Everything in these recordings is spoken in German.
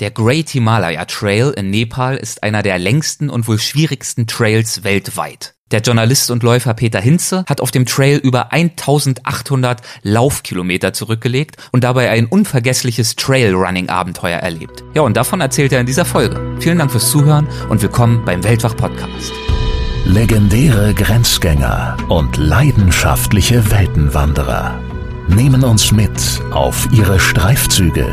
Der Great Himalaya Trail in Nepal ist einer der längsten und wohl schwierigsten Trails weltweit. Der Journalist und Läufer Peter Hinze hat auf dem Trail über 1800 Laufkilometer zurückgelegt und dabei ein unvergessliches Trailrunning-Abenteuer erlebt. Ja, und davon erzählt er in dieser Folge. Vielen Dank fürs Zuhören und willkommen beim Weltwach-Podcast. Legendäre Grenzgänger und leidenschaftliche Weltenwanderer nehmen uns mit auf ihre Streifzüge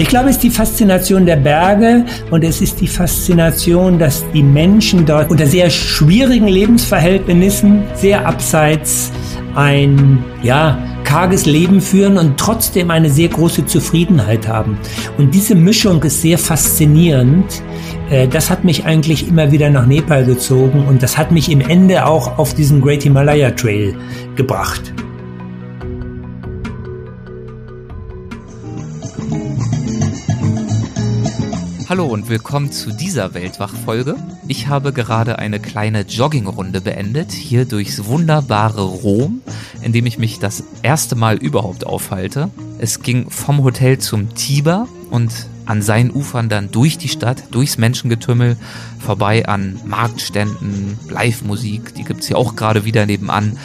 Ich glaube, es ist die Faszination der Berge und es ist die Faszination, dass die Menschen dort unter sehr schwierigen Lebensverhältnissen, sehr abseits ein, ja, karges Leben führen und trotzdem eine sehr große Zufriedenheit haben. Und diese Mischung ist sehr faszinierend. Äh, das hat mich eigentlich immer wieder nach Nepal gezogen und das hat mich im Ende auch auf diesen Great Himalaya Trail gebracht. Hallo und willkommen zu dieser Weltwach-Folge. Ich habe gerade eine kleine Joggingrunde beendet, hier durchs wunderbare Rom, in dem ich mich das erste Mal überhaupt aufhalte. Es ging vom Hotel zum Tiber und an seinen Ufern dann durch die Stadt, durchs Menschengetümmel, vorbei an Marktständen, Live-Musik, die gibt's hier auch gerade wieder nebenan.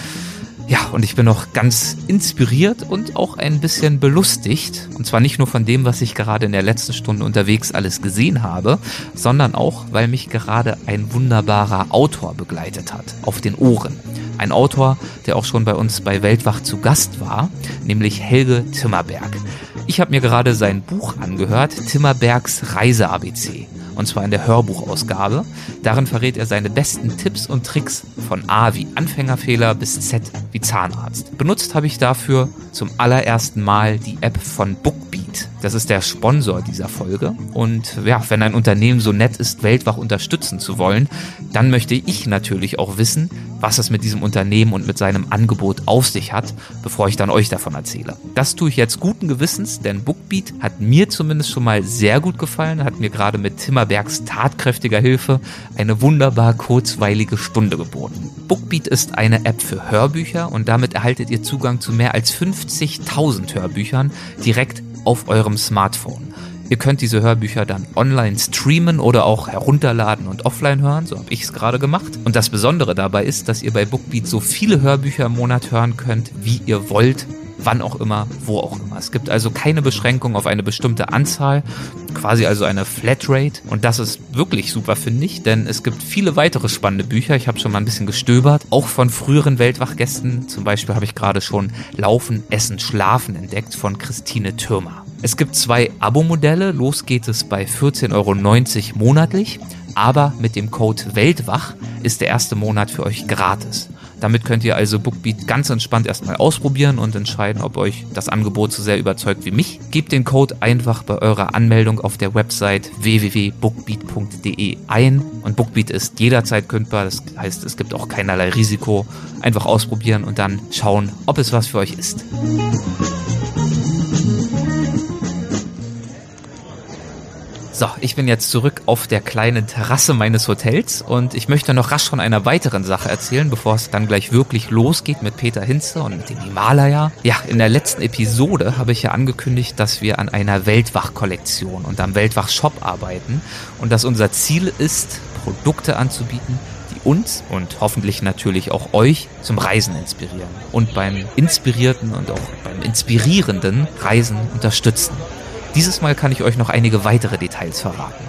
Ja, und ich bin noch ganz inspiriert und auch ein bisschen belustigt. Und zwar nicht nur von dem, was ich gerade in der letzten Stunde unterwegs alles gesehen habe, sondern auch, weil mich gerade ein wunderbarer Autor begleitet hat, auf den Ohren. Ein Autor, der auch schon bei uns bei Weltwach zu Gast war, nämlich Helge Timmerberg. Ich habe mir gerade sein Buch angehört, Timmerbergs Reise-ABC und zwar in der Hörbuchausgabe. Darin verrät er seine besten Tipps und Tricks von A wie Anfängerfehler bis Z wie Zahnarzt. Benutzt habe ich dafür zum allerersten Mal die App von Bookbeat. Das ist der Sponsor dieser Folge. Und ja, wenn ein Unternehmen so nett ist, Weltwach unterstützen zu wollen, dann möchte ich natürlich auch wissen, was es mit diesem Unternehmen und mit seinem Angebot auf sich hat, bevor ich dann euch davon erzähle. Das tue ich jetzt guten Gewissens, denn Bookbeat hat mir zumindest schon mal sehr gut gefallen, hat mir gerade mit Timmerbergs tatkräftiger Hilfe eine wunderbar kurzweilige Stunde geboten. Bookbeat ist eine App für Hörbücher und damit erhaltet ihr Zugang zu mehr als 50.000 Hörbüchern direkt auf eurem Smartphone. Ihr könnt diese Hörbücher dann online streamen oder auch herunterladen und offline hören, so habe ich es gerade gemacht. Und das Besondere dabei ist, dass ihr bei Bookbeat so viele Hörbücher im Monat hören könnt, wie ihr wollt, wann auch immer, wo auch immer. Es gibt also keine Beschränkung auf eine bestimmte Anzahl, quasi also eine Flatrate. Und das ist wirklich super, finde ich, denn es gibt viele weitere spannende Bücher. Ich habe schon mal ein bisschen gestöbert, auch von früheren Weltwachgästen. Zum Beispiel habe ich gerade schon Laufen, Essen, Schlafen entdeckt von Christine Türmer. Es gibt zwei Abo-Modelle. Los geht es bei 14,90 Euro monatlich. Aber mit dem Code Weltwach ist der erste Monat für euch gratis. Damit könnt ihr also Bookbeat ganz entspannt erstmal ausprobieren und entscheiden, ob euch das Angebot so sehr überzeugt wie mich. Gebt den Code einfach bei eurer Anmeldung auf der Website www.bookbeat.de ein und Bookbeat ist jederzeit kündbar. Das heißt, es gibt auch keinerlei Risiko. Einfach ausprobieren und dann schauen, ob es was für euch ist. So, ich bin jetzt zurück auf der kleinen Terrasse meines Hotels und ich möchte noch rasch von einer weiteren Sache erzählen, bevor es dann gleich wirklich losgeht mit Peter Hinze und mit dem Himalaya. Ja, in der letzten Episode habe ich ja angekündigt, dass wir an einer Weltwach-Kollektion und am Weltwach-Shop arbeiten und dass unser Ziel ist, Produkte anzubieten, die uns und hoffentlich natürlich auch euch zum Reisen inspirieren und beim inspirierten und auch beim inspirierenden Reisen unterstützen. Dieses Mal kann ich euch noch einige weitere Details verraten.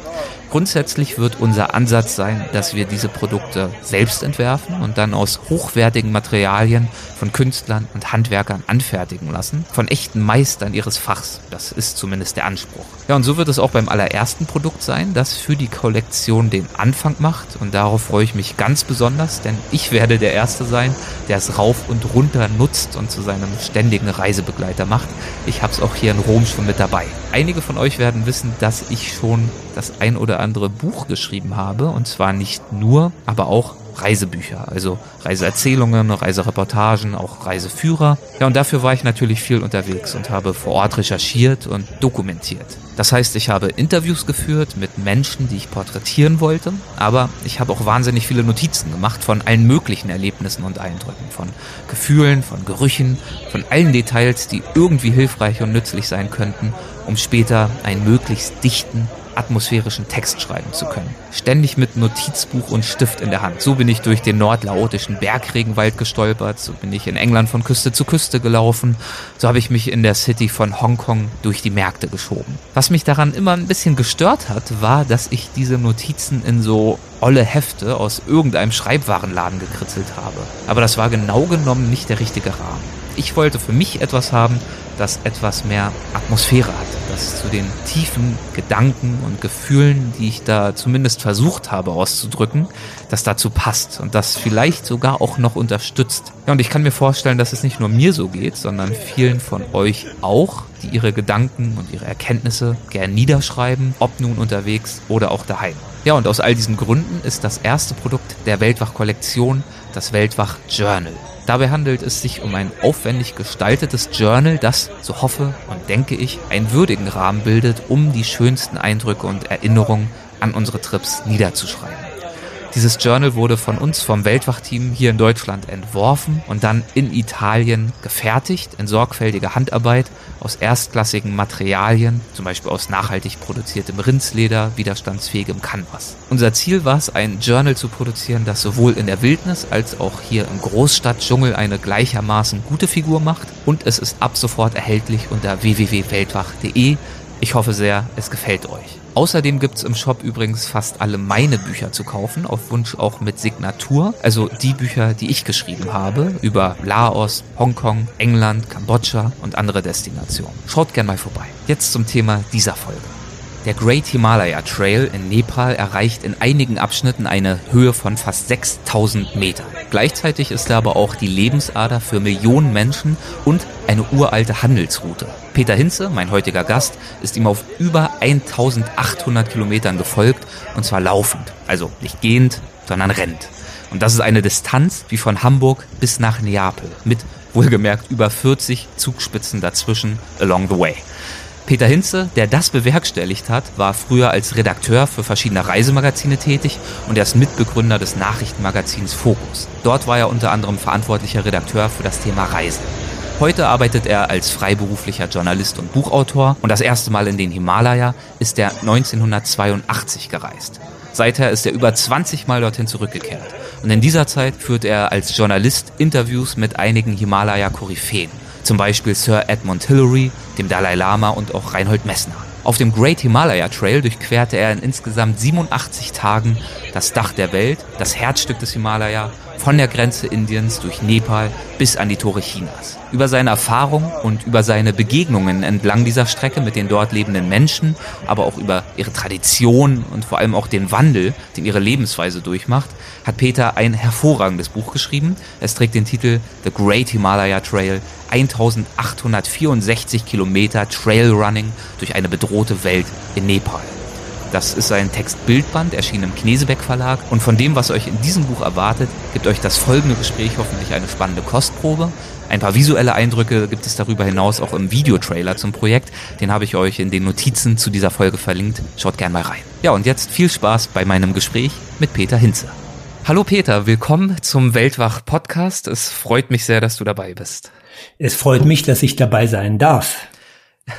Grundsätzlich wird unser Ansatz sein, dass wir diese Produkte selbst entwerfen und dann aus hochwertigen Materialien von Künstlern und Handwerkern anfertigen lassen, von echten Meistern ihres Fachs. Das ist zumindest der Anspruch. Ja, und so wird es auch beim allerersten Produkt sein, das für die Kollektion den Anfang macht und darauf freue ich mich ganz besonders, denn ich werde der Erste sein, der es rauf und runter nutzt und zu seinem ständigen Reisebegleiter macht. Ich habe es auch hier in Rom schon mit dabei. Einige von euch werden wissen, dass ich schon das ein oder andere Buch geschrieben habe und zwar nicht nur, aber auch Reisebücher, also Reiseerzählungen, Reisereportagen, auch Reiseführer. Ja, und dafür war ich natürlich viel unterwegs und habe vor Ort recherchiert und dokumentiert. Das heißt, ich habe Interviews geführt mit Menschen, die ich porträtieren wollte, aber ich habe auch wahnsinnig viele Notizen gemacht von allen möglichen Erlebnissen und Eindrücken, von Gefühlen, von Gerüchen, von allen Details, die irgendwie hilfreich und nützlich sein könnten, um später einen möglichst dichten atmosphärischen Text schreiben zu können. Ständig mit Notizbuch und Stift in der Hand. So bin ich durch den nordlaotischen Bergregenwald gestolpert, so bin ich in England von Küste zu Küste gelaufen, so habe ich mich in der City von Hongkong durch die Märkte geschoben. Was mich daran immer ein bisschen gestört hat, war, dass ich diese Notizen in so olle Hefte aus irgendeinem Schreibwarenladen gekritzelt habe. Aber das war genau genommen nicht der richtige Rahmen. Ich wollte für mich etwas haben, das etwas mehr Atmosphäre hat, das zu den tiefen Gedanken und Gefühlen, die ich da zumindest versucht habe auszudrücken, das dazu passt und das vielleicht sogar auch noch unterstützt. Ja, und ich kann mir vorstellen, dass es nicht nur mir so geht, sondern vielen von euch auch, die ihre Gedanken und ihre Erkenntnisse gern niederschreiben, ob nun unterwegs oder auch daheim. Ja, und aus all diesen Gründen ist das erste Produkt der Weltwach-Kollektion das Weltwach Journal. Dabei handelt es sich um ein aufwendig gestaltetes Journal, das, so hoffe und denke ich, einen würdigen Rahmen bildet, um die schönsten Eindrücke und Erinnerungen an unsere Trips niederzuschreiben. Dieses Journal wurde von uns vom Weltwachteam hier in Deutschland entworfen und dann in Italien gefertigt, in sorgfältiger Handarbeit aus erstklassigen Materialien, zum Beispiel aus nachhaltig produziertem Rindsleder, widerstandsfähigem Canvas. Unser Ziel war es, ein Journal zu produzieren, das sowohl in der Wildnis als auch hier im Großstadtdschungel eine gleichermaßen gute Figur macht und es ist ab sofort erhältlich unter www.weltwach.de. Ich hoffe sehr, es gefällt euch. Außerdem gibt's im Shop übrigens fast alle meine Bücher zu kaufen, auf Wunsch auch mit Signatur. Also die Bücher, die ich geschrieben habe, über Laos, Hongkong, England, Kambodscha und andere Destinationen. Schaut gern mal vorbei. Jetzt zum Thema dieser Folge. Der Great Himalaya Trail in Nepal erreicht in einigen Abschnitten eine Höhe von fast 6000 Metern. Gleichzeitig ist er aber auch die Lebensader für Millionen Menschen und eine uralte Handelsroute. Peter Hinze, mein heutiger Gast, ist ihm auf über 1800 Kilometern gefolgt und zwar laufend. Also nicht gehend, sondern rennt. Und das ist eine Distanz wie von Hamburg bis nach Neapel mit wohlgemerkt über 40 Zugspitzen dazwischen along the way. Peter Hinze, der das bewerkstelligt hat, war früher als Redakteur für verschiedene Reisemagazine tätig und er ist Mitbegründer des Nachrichtenmagazins Focus. Dort war er unter anderem verantwortlicher Redakteur für das Thema Reisen. Heute arbeitet er als freiberuflicher Journalist und Buchautor und das erste Mal in den Himalaya ist er 1982 gereist. Seither ist er über 20 Mal dorthin zurückgekehrt. Und in dieser Zeit führt er als Journalist Interviews mit einigen Himalaya-Koryphäen. Zum Beispiel Sir Edmund Hillary, dem Dalai Lama und auch Reinhold Messner. Auf dem Great Himalaya Trail durchquerte er in insgesamt 87 Tagen das Dach der Welt, das Herzstück des Himalaya, von der Grenze Indiens durch Nepal bis an die Tore Chinas. Über seine Erfahrung und über seine Begegnungen entlang dieser Strecke mit den dort lebenden Menschen, aber auch über ihre Tradition und vor allem auch den Wandel, den ihre Lebensweise durchmacht, hat Peter ein hervorragendes Buch geschrieben. Es trägt den Titel The Great Himalaya Trail 1864 Kilometer Trailrunning durch eine bedrohte Welt in Nepal. Das ist ein Textbildband, erschienen im Knesebeck Verlag. Und von dem, was euch in diesem Buch erwartet, gibt euch das folgende Gespräch hoffentlich eine spannende Kostprobe. Ein paar visuelle Eindrücke gibt es darüber hinaus auch im Videotrailer zum Projekt. Den habe ich euch in den Notizen zu dieser Folge verlinkt. Schaut gern mal rein. Ja, und jetzt viel Spaß bei meinem Gespräch mit Peter Hinze. Hallo Peter, willkommen zum Weltwach Podcast. Es freut mich sehr, dass du dabei bist. Es freut mich, dass ich dabei sein darf.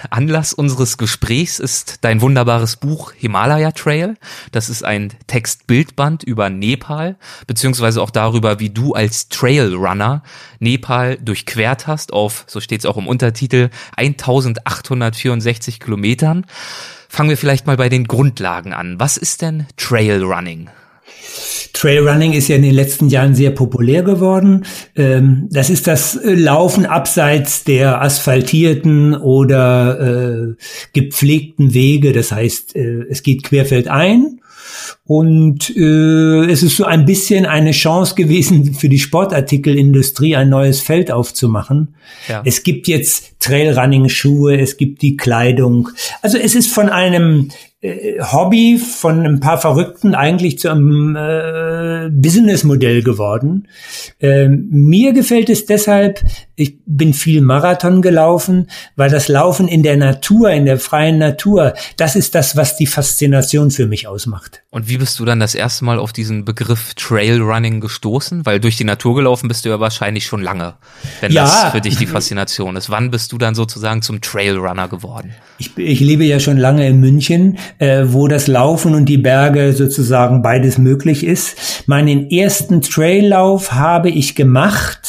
Anlass unseres Gesprächs ist dein wunderbares Buch Himalaya Trail. Das ist ein Textbildband über Nepal, beziehungsweise auch darüber, wie du als Trailrunner Nepal durchquert hast auf, so steht es auch im Untertitel, 1864 Kilometern. Fangen wir vielleicht mal bei den Grundlagen an. Was ist denn Trailrunning? Trailrunning ist ja in den letzten Jahren sehr populär geworden. Ähm, das ist das Laufen abseits der asphaltierten oder äh, gepflegten Wege. Das heißt, äh, es geht querfeldein und äh, es ist so ein bisschen eine Chance gewesen für die Sportartikelindustrie, ein neues Feld aufzumachen. Ja. Es gibt jetzt Trailrunning-Schuhe, es gibt die Kleidung. Also es ist von einem Hobby von ein paar Verrückten eigentlich zu einem äh, Businessmodell geworden. Ähm, mir gefällt es deshalb, ich bin viel Marathon gelaufen, weil das Laufen in der Natur, in der freien Natur, das ist das, was die Faszination für mich ausmacht. Und wie bist du dann das erste Mal auf diesen Begriff Trailrunning gestoßen? Weil durch die Natur gelaufen bist du ja wahrscheinlich schon lange, wenn ja. das für dich die Faszination ist. Wann bist du dann sozusagen zum Trailrunner geworden? Ich, ich lebe ja schon lange in München, äh, wo das Laufen und die Berge sozusagen beides möglich ist. Meinen ersten Traillauf habe ich gemacht.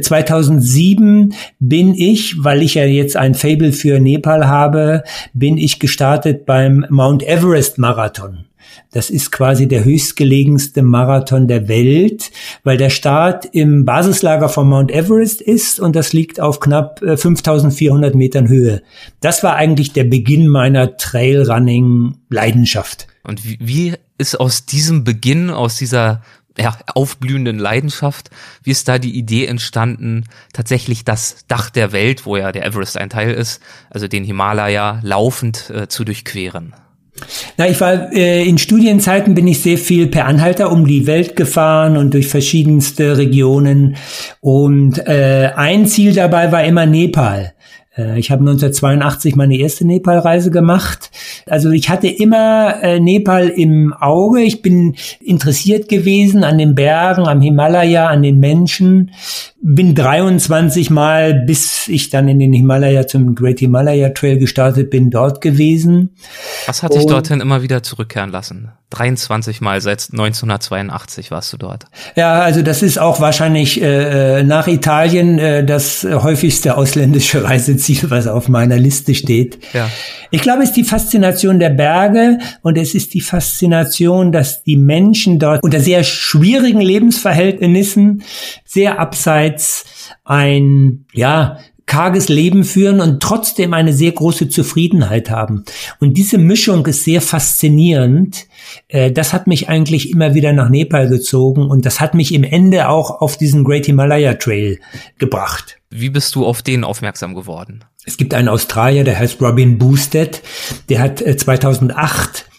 2007 äh, bin ich, weil ich ja jetzt ein Fable für Nepal habe, bin ich gestartet beim Mount Everest Marathon. Das ist quasi der höchstgelegenste Marathon der Welt, weil der Start im Basislager von Mount Everest ist und das liegt auf knapp 5400 äh, Metern Höhe. Das war eigentlich der Beginn meiner Trailrunning-Leidenschaft. Und wie, wie ist aus diesem Beginn, aus dieser ja, aufblühenden Leidenschaft, wie ist da die Idee entstanden, tatsächlich das Dach der Welt, wo ja der Everest ein Teil ist, also den Himalaya laufend äh, zu durchqueren? Na, ich war äh, in Studienzeiten bin ich sehr viel per Anhalter um die Welt gefahren und durch verschiedenste Regionen. Und äh, ein Ziel dabei war immer Nepal. Äh, ich habe 1982 meine erste Nepal-Reise gemacht. Also ich hatte immer äh, Nepal im Auge. Ich bin interessiert gewesen an den Bergen, am Himalaya, an den Menschen. Bin 23 Mal, bis ich dann in den Himalaya zum Great Himalaya Trail gestartet bin, dort gewesen. Was hat dich dorthin immer wieder zurückkehren lassen? 23 Mal seit 1982 warst du dort. Ja, also das ist auch wahrscheinlich äh, äh nach Italien äh, das häufigste ausländische Reiseziel, was auf meiner Liste steht. Ja. Ich glaube, es ist die Faszination der Berge und es ist die Faszination, dass die Menschen dort unter sehr schwierigen Lebensverhältnissen, sehr abseits ein, ja, karges Leben führen und trotzdem eine sehr große Zufriedenheit haben. Und diese Mischung ist sehr faszinierend. Äh, das hat mich eigentlich immer wieder nach Nepal gezogen und das hat mich im Ende auch auf diesen Great Himalaya Trail gebracht. Wie bist du auf den aufmerksam geworden? Es gibt einen Australier, der heißt Robin Boosted, der hat 2008 äh,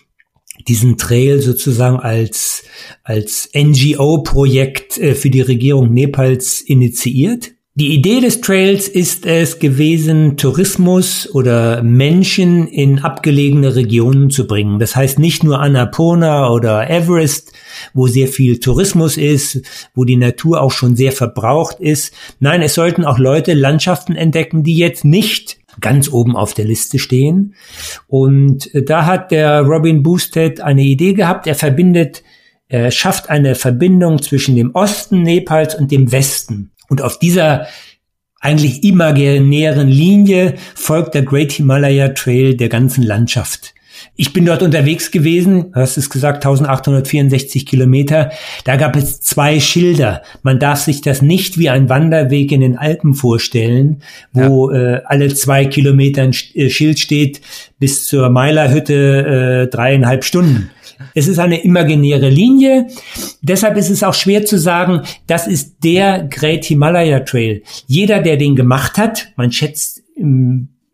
diesen Trail sozusagen als, als NGO-Projekt äh, für die Regierung Nepals initiiert. Die Idee des Trails ist es gewesen, Tourismus oder Menschen in abgelegene Regionen zu bringen. Das heißt nicht nur Annapurna oder Everest, wo sehr viel Tourismus ist, wo die Natur auch schon sehr verbraucht ist. Nein, es sollten auch Leute Landschaften entdecken, die jetzt nicht ganz oben auf der Liste stehen. Und da hat der Robin Boosted eine Idee gehabt. Er verbindet, er schafft eine Verbindung zwischen dem Osten Nepals und dem Westen. Und auf dieser eigentlich imaginären Linie folgt der Great Himalaya Trail der ganzen Landschaft. Ich bin dort unterwegs gewesen, du hast es gesagt, 1864 Kilometer. Da gab es zwei Schilder. Man darf sich das nicht wie ein Wanderweg in den Alpen vorstellen, wo ja. äh, alle zwei Kilometer ein äh, Schild steht, bis zur Meilerhütte äh, dreieinhalb Stunden. Es ist eine imaginäre Linie. Deshalb ist es auch schwer zu sagen, das ist der Great Himalaya Trail. Jeder, der den gemacht hat, man schätzt,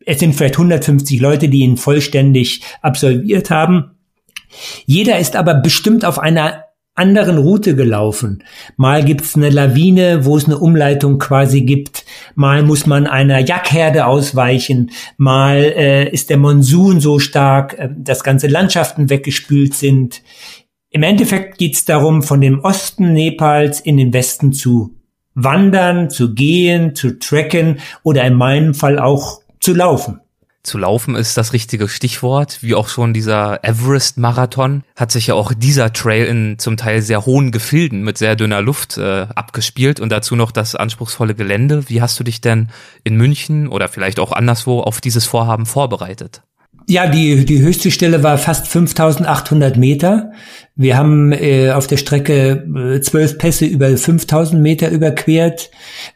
es sind vielleicht 150 Leute, die ihn vollständig absolviert haben. Jeder ist aber bestimmt auf einer anderen Route gelaufen. Mal gibt's eine Lawine, wo es eine Umleitung quasi gibt. Mal muss man einer Jackherde ausweichen. Mal äh, ist der Monsun so stark, äh, dass ganze Landschaften weggespült sind. Im Endeffekt geht's darum, von dem Osten Nepals in den Westen zu wandern, zu gehen, zu trekken oder in meinem Fall auch zu laufen zu laufen ist das richtige Stichwort. Wie auch schon dieser Everest-Marathon hat sich ja auch dieser Trail in zum Teil sehr hohen Gefilden mit sehr dünner Luft äh, abgespielt und dazu noch das anspruchsvolle Gelände. Wie hast du dich denn in München oder vielleicht auch anderswo auf dieses Vorhaben vorbereitet? Ja, die, die höchste Stelle war fast 5800 Meter. Wir haben äh, auf der Strecke äh, zwölf Pässe über 5000 Meter überquert.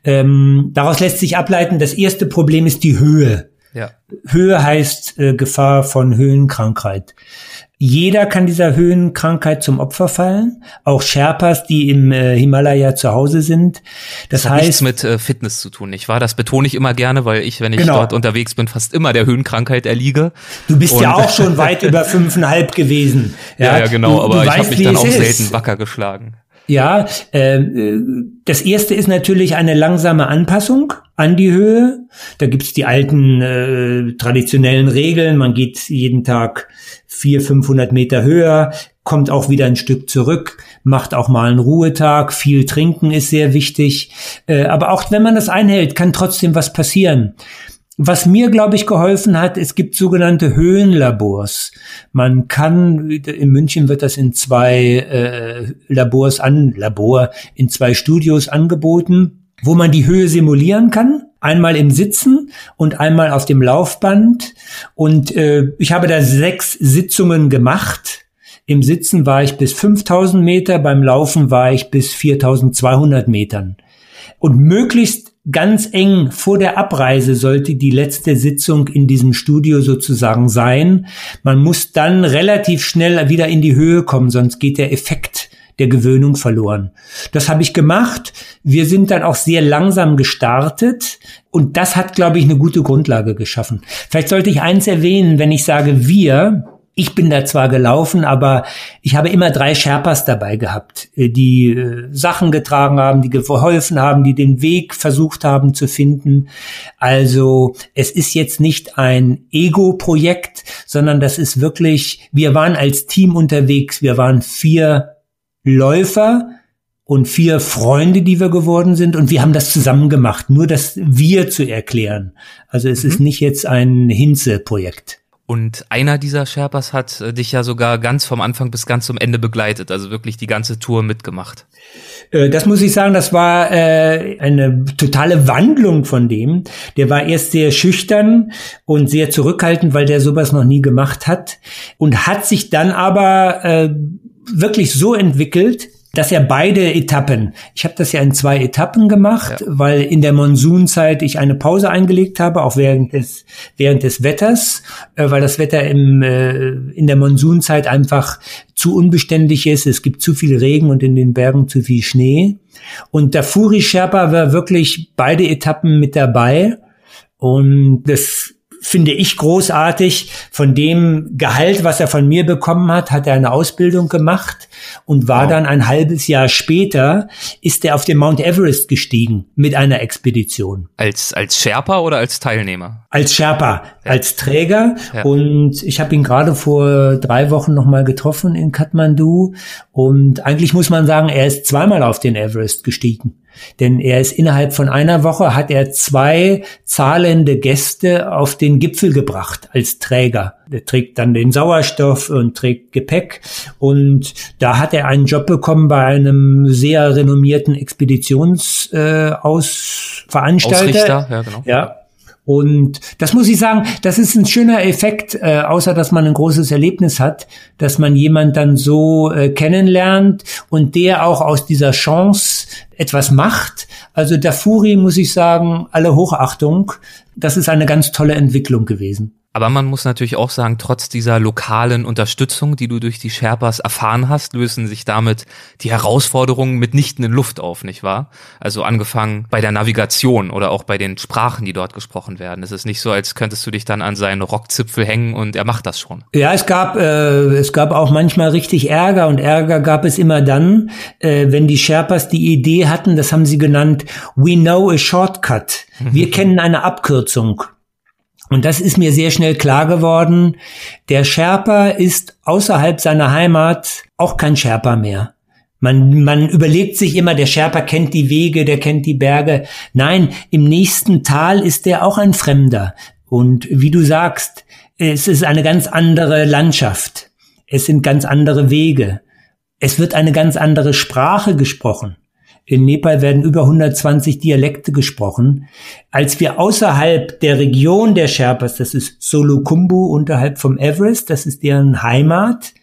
Ähm, daraus lässt sich ableiten, das erste Problem ist die Höhe. Ja. Höhe heißt äh, Gefahr von Höhenkrankheit. Jeder kann dieser Höhenkrankheit zum Opfer fallen, auch Sherpas, die im äh, Himalaya zu Hause sind. Das, das hat heißt, nichts mit äh, Fitness zu tun, nicht wahr? Das betone ich immer gerne, weil ich, wenn ich genau. dort unterwegs bin, fast immer der Höhenkrankheit erliege. Du bist Und ja auch schon weit über fünfeinhalb gewesen. Ja, ja, ja genau, du, aber du ich habe mich dann auch selten wacker geschlagen. Ja, äh, das erste ist natürlich eine langsame Anpassung an die Höhe. Da gibt's die alten äh, traditionellen Regeln. Man geht jeden Tag vier, 500 Meter höher, kommt auch wieder ein Stück zurück, macht auch mal einen Ruhetag. Viel trinken ist sehr wichtig. Äh, aber auch wenn man das einhält, kann trotzdem was passieren. Was mir, glaube ich, geholfen hat, es gibt sogenannte Höhenlabors. Man kann, in München wird das in zwei äh, Labors an, Labor, in zwei Studios angeboten, wo man die Höhe simulieren kann. Einmal im Sitzen und einmal auf dem Laufband. Und äh, ich habe da sechs Sitzungen gemacht. Im Sitzen war ich bis 5000 Meter, beim Laufen war ich bis 4200 Metern. Und möglichst ganz eng vor der Abreise sollte die letzte Sitzung in diesem Studio sozusagen sein. Man muss dann relativ schnell wieder in die Höhe kommen, sonst geht der Effekt der Gewöhnung verloren. Das habe ich gemacht. Wir sind dann auch sehr langsam gestartet und das hat, glaube ich, eine gute Grundlage geschaffen. Vielleicht sollte ich eins erwähnen, wenn ich sage wir, ich bin da zwar gelaufen, aber ich habe immer drei Sherpas dabei gehabt, äh, die äh, Sachen getragen haben, die geholfen haben, die den Weg versucht haben zu finden. Also es ist jetzt nicht ein Ego-Projekt, sondern das ist wirklich, wir waren als Team unterwegs, wir waren vier Läufer, und vier Freunde, die wir geworden sind. Und wir haben das zusammen gemacht, nur das Wir zu erklären. Also es mhm. ist nicht jetzt ein Hinze-Projekt. Und einer dieser Sherpas hat äh, dich ja sogar ganz vom Anfang bis ganz zum Ende begleitet, also wirklich die ganze Tour mitgemacht. Äh, das muss ich sagen, das war äh, eine totale Wandlung von dem. Der war erst sehr schüchtern und sehr zurückhaltend, weil der sowas noch nie gemacht hat und hat sich dann aber äh, wirklich so entwickelt, dass er beide Etappen, ich habe das ja in zwei Etappen gemacht, ja. weil in der Monsunzeit ich eine Pause eingelegt habe, auch während des während des Wetters, äh, weil das Wetter im äh, in der Monsunzeit einfach zu unbeständig ist. Es gibt zu viel Regen und in den Bergen zu viel Schnee. Und der Furi Sherpa war wirklich beide Etappen mit dabei und das finde ich großartig. Von dem Gehalt, was er von mir bekommen hat, hat er eine Ausbildung gemacht und war wow. dann ein halbes Jahr später, ist er auf den Mount Everest gestiegen mit einer Expedition. Als, als Sherpa oder als Teilnehmer? Als Sherpa, ja. als Träger. Ja. Und ich habe ihn gerade vor drei Wochen nochmal getroffen in Kathmandu. Und eigentlich muss man sagen, er ist zweimal auf den Everest gestiegen. Denn er ist innerhalb von einer Woche hat er zwei zahlende Gäste auf den Gipfel gebracht als Träger. Er trägt dann den Sauerstoff und trägt Gepäck. Und da hat er einen Job bekommen bei einem sehr renommierten Expeditionsveranstalter. Äh, ja, genau. Ja, und das muss ich sagen, das ist ein schöner Effekt, äh, außer dass man ein großes Erlebnis hat, dass man jemand dann so äh, kennenlernt und der auch aus dieser Chance etwas macht. Also der Furi, muss ich sagen, alle Hochachtung. Das ist eine ganz tolle Entwicklung gewesen. Aber man muss natürlich auch sagen, trotz dieser lokalen Unterstützung, die du durch die Sherpas erfahren hast, lösen sich damit die Herausforderungen mitnichten in Luft auf, nicht wahr? Also angefangen bei der Navigation oder auch bei den Sprachen, die dort gesprochen werden. Es ist nicht so, als könntest du dich dann an seinen Rockzipfel hängen und er macht das schon. Ja, es gab äh, es gab auch manchmal richtig Ärger und Ärger gab es immer dann, äh, wenn die Sherpas die Idee hatten, das haben sie genannt, we know a shortcut. Wir kennen eine Abkürzung. Und das ist mir sehr schnell klar geworden. Der Sherpa ist außerhalb seiner Heimat auch kein Sherpa mehr. Man, man überlegt sich immer, der Sherpa kennt die Wege, der kennt die Berge. Nein, im nächsten Tal ist der auch ein Fremder. Und wie du sagst, es ist eine ganz andere Landschaft. Es sind ganz andere Wege. Es wird eine ganz andere Sprache gesprochen. In Nepal werden über 120 Dialekte gesprochen. Als wir außerhalb der Region der Sherpas, das ist Solukhumbu unterhalb vom Everest, das ist deren Heimat,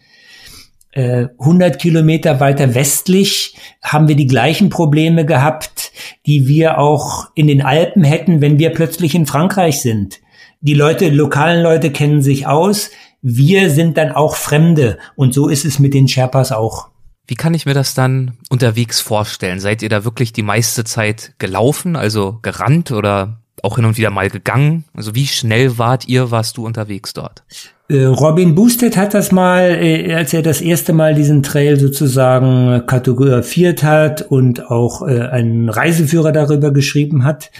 100 äh, Kilometer weiter westlich haben wir die gleichen Probleme gehabt, die wir auch in den Alpen hätten, wenn wir plötzlich in Frankreich sind. Die Leute, lokalen Leute kennen sich aus. Wir sind dann auch Fremde. Und so ist es mit den Sherpas auch. Wie kann ich mir das dann unterwegs vorstellen? Seid ihr da wirklich die meiste Zeit gelaufen, also gerannt oder auch hin und wieder mal gegangen? Also wie schnell wart ihr, warst du unterwegs dort? Äh, Robin Boosted hat das mal, äh, als er das erste Mal diesen Trail sozusagen kategorisiert hat und auch äh, einen Reiseführer darüber geschrieben hat,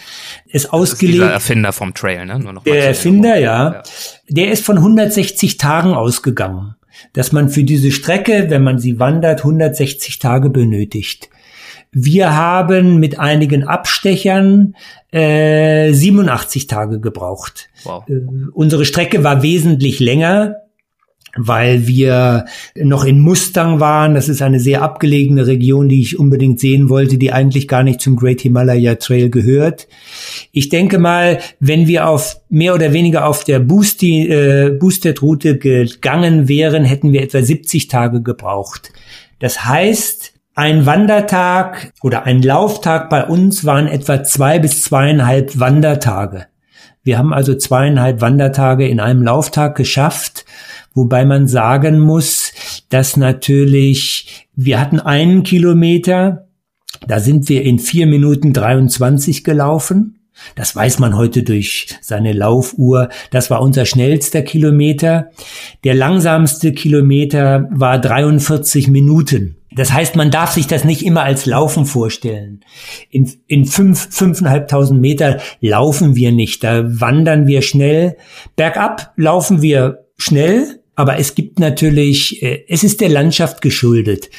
es ausgelegt. Dieser Erfinder vom Trail, ne? Nur noch der Erfinder, ja, ja. Der ist von 160 Tagen ausgegangen, dass man für diese Strecke, wenn man sie wandert, 160 Tage benötigt. Wir haben mit einigen Abstechern äh, 87 Tage gebraucht. Wow. Äh, unsere Strecke war wesentlich länger, weil wir noch in Mustang waren. Das ist eine sehr abgelegene Region, die ich unbedingt sehen wollte, die eigentlich gar nicht zum Great Himalaya Trail gehört. Ich denke mal, wenn wir auf mehr oder weniger auf der Boosty, äh, Boosted Route gegangen wären, hätten wir etwa 70 Tage gebraucht. Das heißt, ein Wandertag oder ein Lauftag bei uns waren etwa zwei bis zweieinhalb Wandertage. Wir haben also zweieinhalb Wandertage in einem Lauftag geschafft, wobei man sagen muss, dass natürlich wir hatten einen Kilometer, da sind wir in vier Minuten 23 gelaufen. Das weiß man heute durch seine Laufuhr. Das war unser schnellster Kilometer. Der langsamste Kilometer war 43 Minuten. Das heißt, man darf sich das nicht immer als Laufen vorstellen. In, in fünf, fünfeinhalbtausend Meter laufen wir nicht, da wandern wir schnell. Bergab laufen wir schnell, aber es gibt natürlich, äh, es ist der Landschaft geschuldet.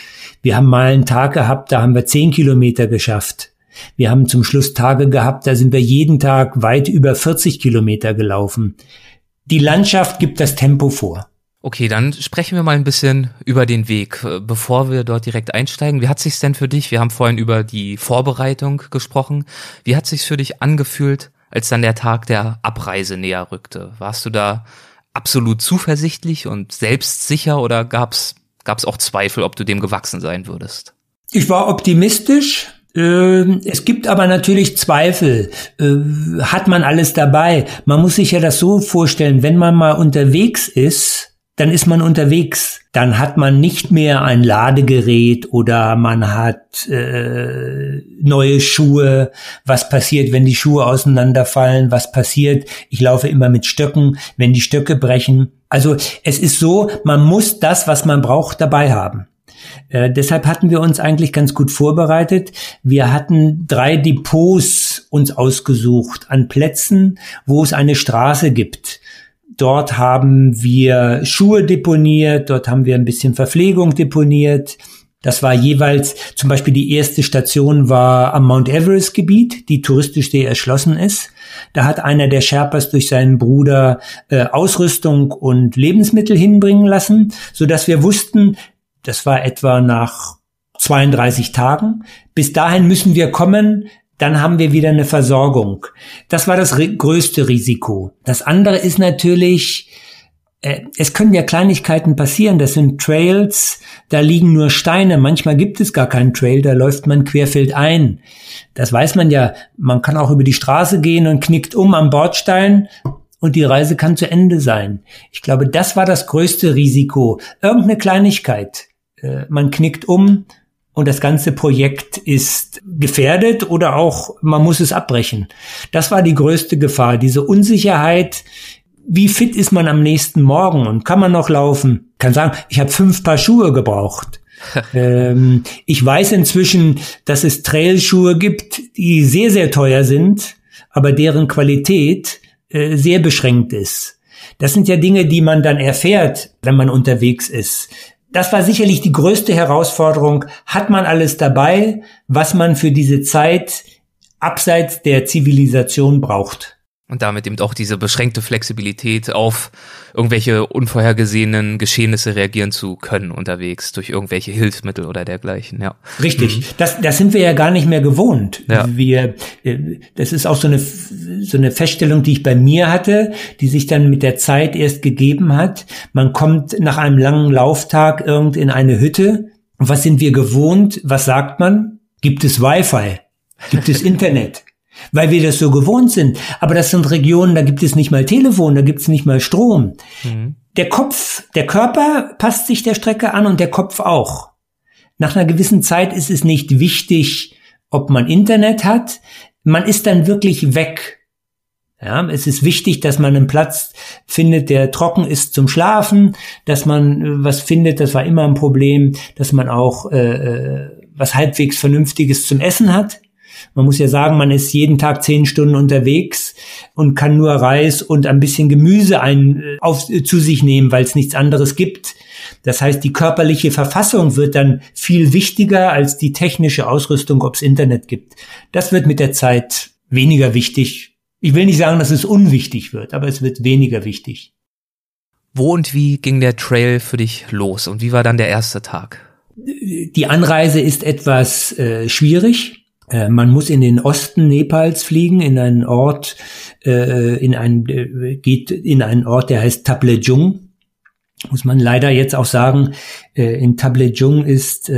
Wir haben mal einen Tag gehabt, da haben wir zehn Kilometer geschafft. Wir haben zum Schluss Tage gehabt, da sind wir jeden Tag weit über 40 Kilometer gelaufen. Die Landschaft gibt das Tempo vor. Okay, dann sprechen wir mal ein bisschen über den Weg, äh, bevor wir dort direkt einsteigen. Wie hat sich's denn für dich? Wir haben vorhin über die Vorbereitung gesprochen. Wie hat sich's für dich angefühlt, als dann der Tag der Abreise näher rückte? Warst du da absolut zuversichtlich und selbstsicher oder gab's gab's auch Zweifel, ob du dem gewachsen sein würdest? Ich war optimistisch. Ähm, es gibt aber natürlich Zweifel. Äh, hat man alles dabei? Man muss sich ja das so vorstellen, wenn man mal unterwegs ist, dann ist man unterwegs. Dann hat man nicht mehr ein Ladegerät oder man hat äh, neue Schuhe. Was passiert, wenn die Schuhe auseinanderfallen? Was passiert? Ich laufe immer mit Stöcken, wenn die Stöcke brechen. Also es ist so, man muss das, was man braucht, dabei haben. Äh, deshalb hatten wir uns eigentlich ganz gut vorbereitet. Wir hatten drei Depots uns ausgesucht an Plätzen, wo es eine Straße gibt. Dort haben wir Schuhe deponiert, dort haben wir ein bisschen Verpflegung deponiert. Das war jeweils, zum Beispiel die erste Station war am Mount Everest Gebiet, die touristisch sehr erschlossen ist. Da hat einer der Sherpas durch seinen Bruder äh, Ausrüstung und Lebensmittel hinbringen lassen, so dass wir wussten, das war etwa nach 32 Tagen. Bis dahin müssen wir kommen, dann haben wir wieder eine Versorgung. Das war das größte Risiko. Das andere ist natürlich, äh, es können ja Kleinigkeiten passieren. Das sind Trails, da liegen nur Steine. Manchmal gibt es gar keinen Trail, da läuft man querfeld ein. Das weiß man ja. Man kann auch über die Straße gehen und knickt um am Bordstein und die Reise kann zu Ende sein. Ich glaube, das war das größte Risiko. Irgendeine Kleinigkeit. Äh, man knickt um und das ganze Projekt ist gefährdet oder auch man muss es abbrechen. Das war die größte Gefahr, diese Unsicherheit. Wie fit ist man am nächsten Morgen und kann man noch laufen? kann sagen, ich habe fünf Paar Schuhe gebraucht. ähm, ich weiß inzwischen, dass es Trailschuhe gibt, die sehr, sehr teuer sind, aber deren Qualität äh, sehr beschränkt ist. Das sind ja Dinge, die man dann erfährt, wenn man unterwegs ist. Das war sicherlich die größte Herausforderung. Hat man alles dabei, was man für diese Zeit abseits der Zivilisation braucht? Und damit eben auch diese beschränkte Flexibilität auf irgendwelche unvorhergesehenen Geschehnisse reagieren zu können unterwegs durch irgendwelche Hilfsmittel oder dergleichen, ja. Richtig. Mhm. Das, das sind wir ja gar nicht mehr gewohnt. Ja. Wir, äh, das ist auch so eine, so eine Feststellung, die ich bei mir hatte, die sich dann mit der Zeit erst gegeben hat. Man kommt nach einem langen Lauftag irgend in eine Hütte. Und was sind wir gewohnt? Was sagt man? Gibt es Wi-Fi? Gibt es Internet? Weil wir das so gewohnt sind. Aber das sind Regionen, da gibt es nicht mal Telefon, da gibt es nicht mal Strom. Mhm. Der Kopf, der Körper passt sich der Strecke an und der Kopf auch. Nach einer gewissen Zeit ist es nicht wichtig, ob man Internet hat. Man ist dann wirklich weg. Ja, es ist wichtig, dass man einen Platz findet, der trocken ist zum Schlafen, dass man äh, was findet, das war immer ein Problem, dass man auch äh, äh was halbwegs Vernünftiges zum Essen hat. Man muss ja sagen, man ist jeden Tag zehn Stunden unterwegs und kann nur Reis und ein bisschen Gemüse ein, äh, auf, äh, zu sich nehmen, weil es nichts anderes gibt. Das heißt, die körperliche Verfassung wird dann viel wichtiger als die technische Ausrüstung, ob es Internet gibt. Das wird mit der Zeit weniger wichtig. Ich will nicht sagen, dass es unwichtig wird, aber es wird weniger wichtig. Wo und wie ging der Trail für dich los und wie war dann der erste Tag? Die Anreise ist etwas äh, schwierig. Äh, man muss in den Osten Nepals fliegen, in einen Ort, äh, in einen, äh, geht in einen Ort, der heißt Tablejung. Muss man leider jetzt auch sagen, äh, in Tablejung ist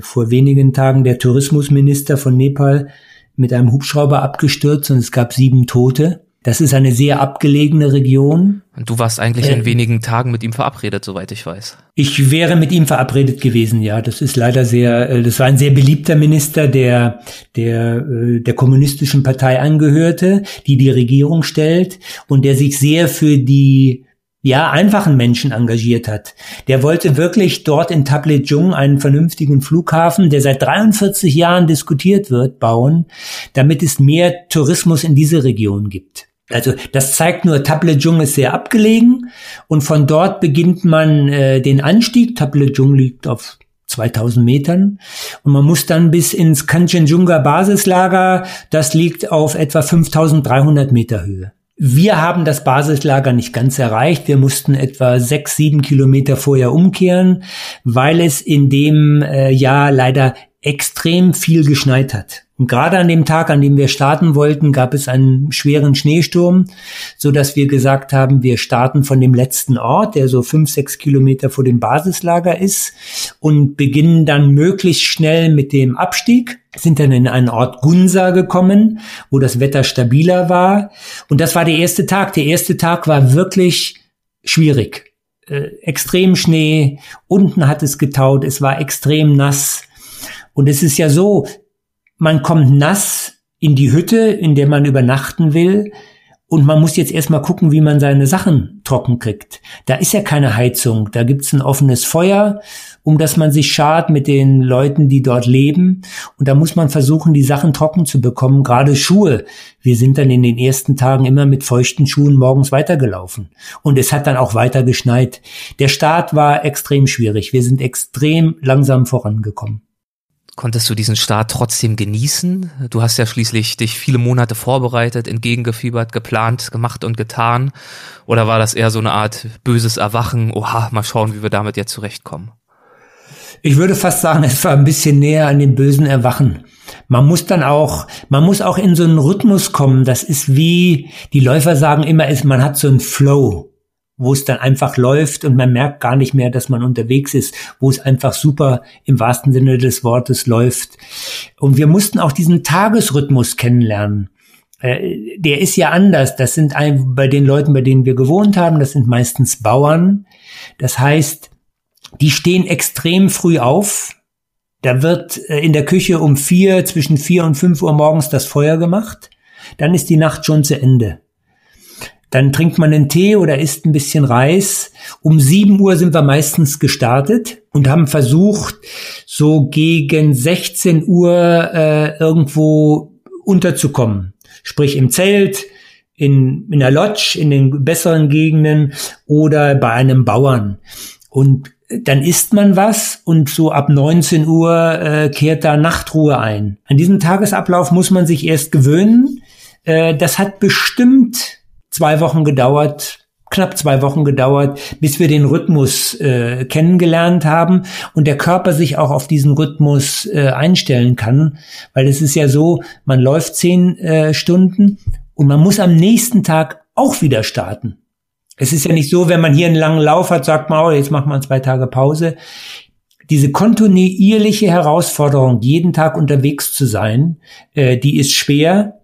vor wenigen Tagen der Tourismusminister von Nepal mit einem Hubschrauber abgestürzt und es gab sieben Tote. Das ist eine sehr abgelegene Region. Und du warst eigentlich äh, in wenigen Tagen mit ihm verabredet, soweit ich weiß. Ich wäre mit ihm verabredet gewesen, ja. Das ist leider sehr, äh, das war ein sehr beliebter Minister, der der äh, der kommunistischen Partei angehörte, die die Regierung stellt und der sich sehr für die ja, einfachen Menschen engagiert hat. Der wollte wirklich dort in Tablejung einen vernünftigen Flughafen, der seit 43 Jahren diskutiert wird, bauen, damit es mehr Tourismus in diese Region gibt. Also das zeigt nur, Tablejung ist sehr abgelegen und von dort beginnt man äh, den Anstieg. Tablejung liegt auf 2000 Metern und man muss dann bis ins Kanchenjunga Basislager, das liegt auf etwa 5300 Meter Höhe. Wir haben das Basislager nicht ganz erreicht. Wir mussten etwa sechs, sieben Kilometer vorher umkehren, weil es in dem äh, Jahr leider extrem viel geschneit hat. Und gerade an dem Tag, an dem wir starten wollten, gab es einen schweren Schneesturm, so dass wir gesagt haben, wir starten von dem letzten Ort, der so fünf, sechs Kilometer vor dem Basislager ist und beginnen dann möglichst schnell mit dem Abstieg sind dann in einen Ort Gunsa gekommen, wo das Wetter stabiler war. Und das war der erste Tag. Der erste Tag war wirklich schwierig. Äh, extrem Schnee, unten hat es getaut, es war extrem nass. Und es ist ja so, man kommt nass in die Hütte, in der man übernachten will, und man muss jetzt erstmal gucken, wie man seine Sachen trocken kriegt. Da ist ja keine Heizung, da gibt's ein offenes Feuer, um das man sich schart mit den Leuten, die dort leben. Und da muss man versuchen, die Sachen trocken zu bekommen, gerade Schuhe. Wir sind dann in den ersten Tagen immer mit feuchten Schuhen morgens weitergelaufen. Und es hat dann auch weiter geschneit. Der Start war extrem schwierig. Wir sind extrem langsam vorangekommen. Konntest du diesen Start trotzdem genießen? Du hast ja schließlich dich viele Monate vorbereitet, entgegengefiebert, geplant, gemacht und getan. Oder war das eher so eine Art böses Erwachen? Oha, mal schauen, wie wir damit jetzt zurechtkommen. Ich würde fast sagen, es war ein bisschen näher an dem bösen Erwachen. Man muss dann auch, man muss auch in so einen Rhythmus kommen. Das ist wie, die Läufer sagen immer, man hat so einen Flow wo es dann einfach läuft und man merkt gar nicht mehr, dass man unterwegs ist, wo es einfach super im wahrsten Sinne des Wortes läuft. Und wir mussten auch diesen Tagesrhythmus kennenlernen. Äh, der ist ja anders. Das sind ein, bei den Leuten, bei denen wir gewohnt haben, das sind meistens Bauern. Das heißt, die stehen extrem früh auf. Da wird äh, in der Küche um vier, zwischen vier und fünf Uhr morgens das Feuer gemacht. Dann ist die Nacht schon zu Ende. Dann trinkt man einen Tee oder isst ein bisschen Reis. Um sieben Uhr sind wir meistens gestartet und haben versucht, so gegen 16 Uhr äh, irgendwo unterzukommen. Sprich im Zelt, in, in der Lodge, in den besseren Gegenden oder bei einem Bauern. Und dann isst man was und so ab 19 Uhr äh, kehrt da Nachtruhe ein. An diesen Tagesablauf muss man sich erst gewöhnen. Äh, das hat bestimmt zwei Wochen gedauert, knapp zwei Wochen gedauert, bis wir den Rhythmus äh, kennengelernt haben und der Körper sich auch auf diesen Rhythmus äh, einstellen kann, weil es ist ja so, man läuft zehn äh, Stunden und man muss am nächsten Tag auch wieder starten. Es ist ja nicht so, wenn man hier einen langen Lauf hat, sagt man, oh, jetzt macht man zwei Tage Pause. Diese kontinuierliche Herausforderung, jeden Tag unterwegs zu sein, äh, die ist schwer,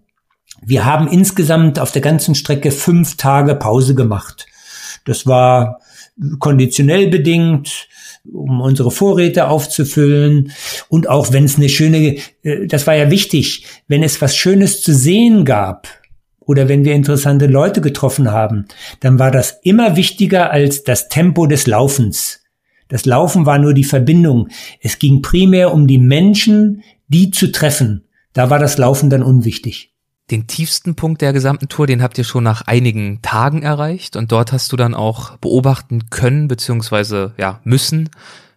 Wir haben insgesamt auf der ganzen Strecke fünf Tage Pause gemacht. Das war konditionell bedingt, um unsere Vorräte aufzufüllen. Und auch wenn es eine schöne, äh, das war ja wichtig, wenn es was Schönes zu sehen gab oder wenn wir interessante Leute getroffen haben, dann war das immer wichtiger als das Tempo des Laufens. Das Laufen war nur die Verbindung. Es ging primär um die Menschen, die zu treffen. Da war das Laufen dann unwichtig. Den tiefsten Punkt der gesamten Tour, den habt ihr schon nach einigen Tagen erreicht und dort hast du dann auch beobachten können beziehungsweise ja müssen,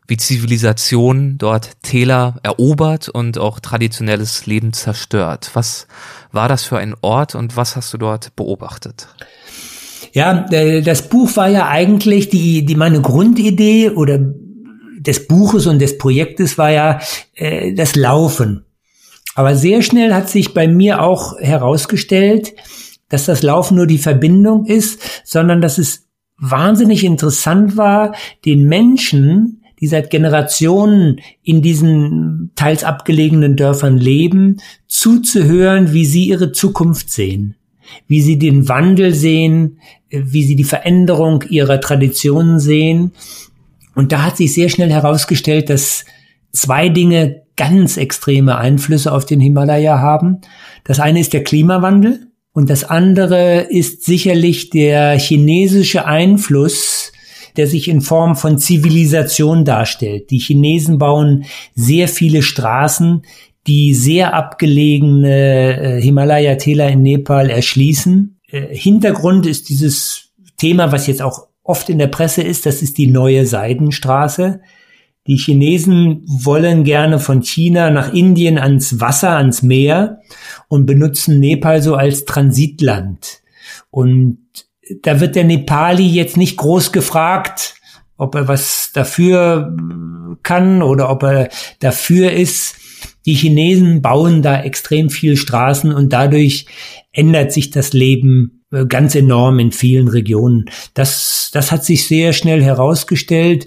wie Zivilisation dort Täler erobert und auch traditionelles Leben zerstört. Was war das für ein Ort und was hast du dort beobachtet? Ja, äh, das Buch war ja eigentlich die, die meine Grundidee oder des Buches und des Projektes war ja äh, das Laufen. Aber sehr schnell hat sich bei mir auch herausgestellt, dass das Laufen nur die Verbindung ist, sondern dass es wahnsinnig interessant war, den Menschen, die seit Generationen in diesen teils abgelegenen Dörfern leben, zuzuhören, wie sie ihre Zukunft sehen, wie sie den Wandel sehen, wie sie die Veränderung ihrer Traditionen sehen. Und da hat sich sehr schnell herausgestellt, dass zwei Dinge ganz extreme Einflüsse auf den Himalaya haben. Das eine ist der Klimawandel und das andere ist sicherlich der chinesische Einfluss, der sich in Form von Zivilisation darstellt. Die Chinesen bauen sehr viele Straßen, die sehr abgelegene äh, Himalaya-Täler in Nepal erschließen. Äh, Hintergrund ist dieses Thema, was jetzt auch oft in der Presse ist, das ist die neue Seidenstraße. Die Chinesen wollen gerne von China nach Indien ans Wasser, ans Meer und benutzen Nepal so als Transitland. Und da wird der Nepali jetzt nicht groß gefragt, ob er was dafür kann oder ob er dafür ist. Die Chinesen bauen da extrem viel Straßen und dadurch ändert sich das Leben äh, ganz enorm in vielen Regionen. Das, das hat sich sehr schnell herausgestellt.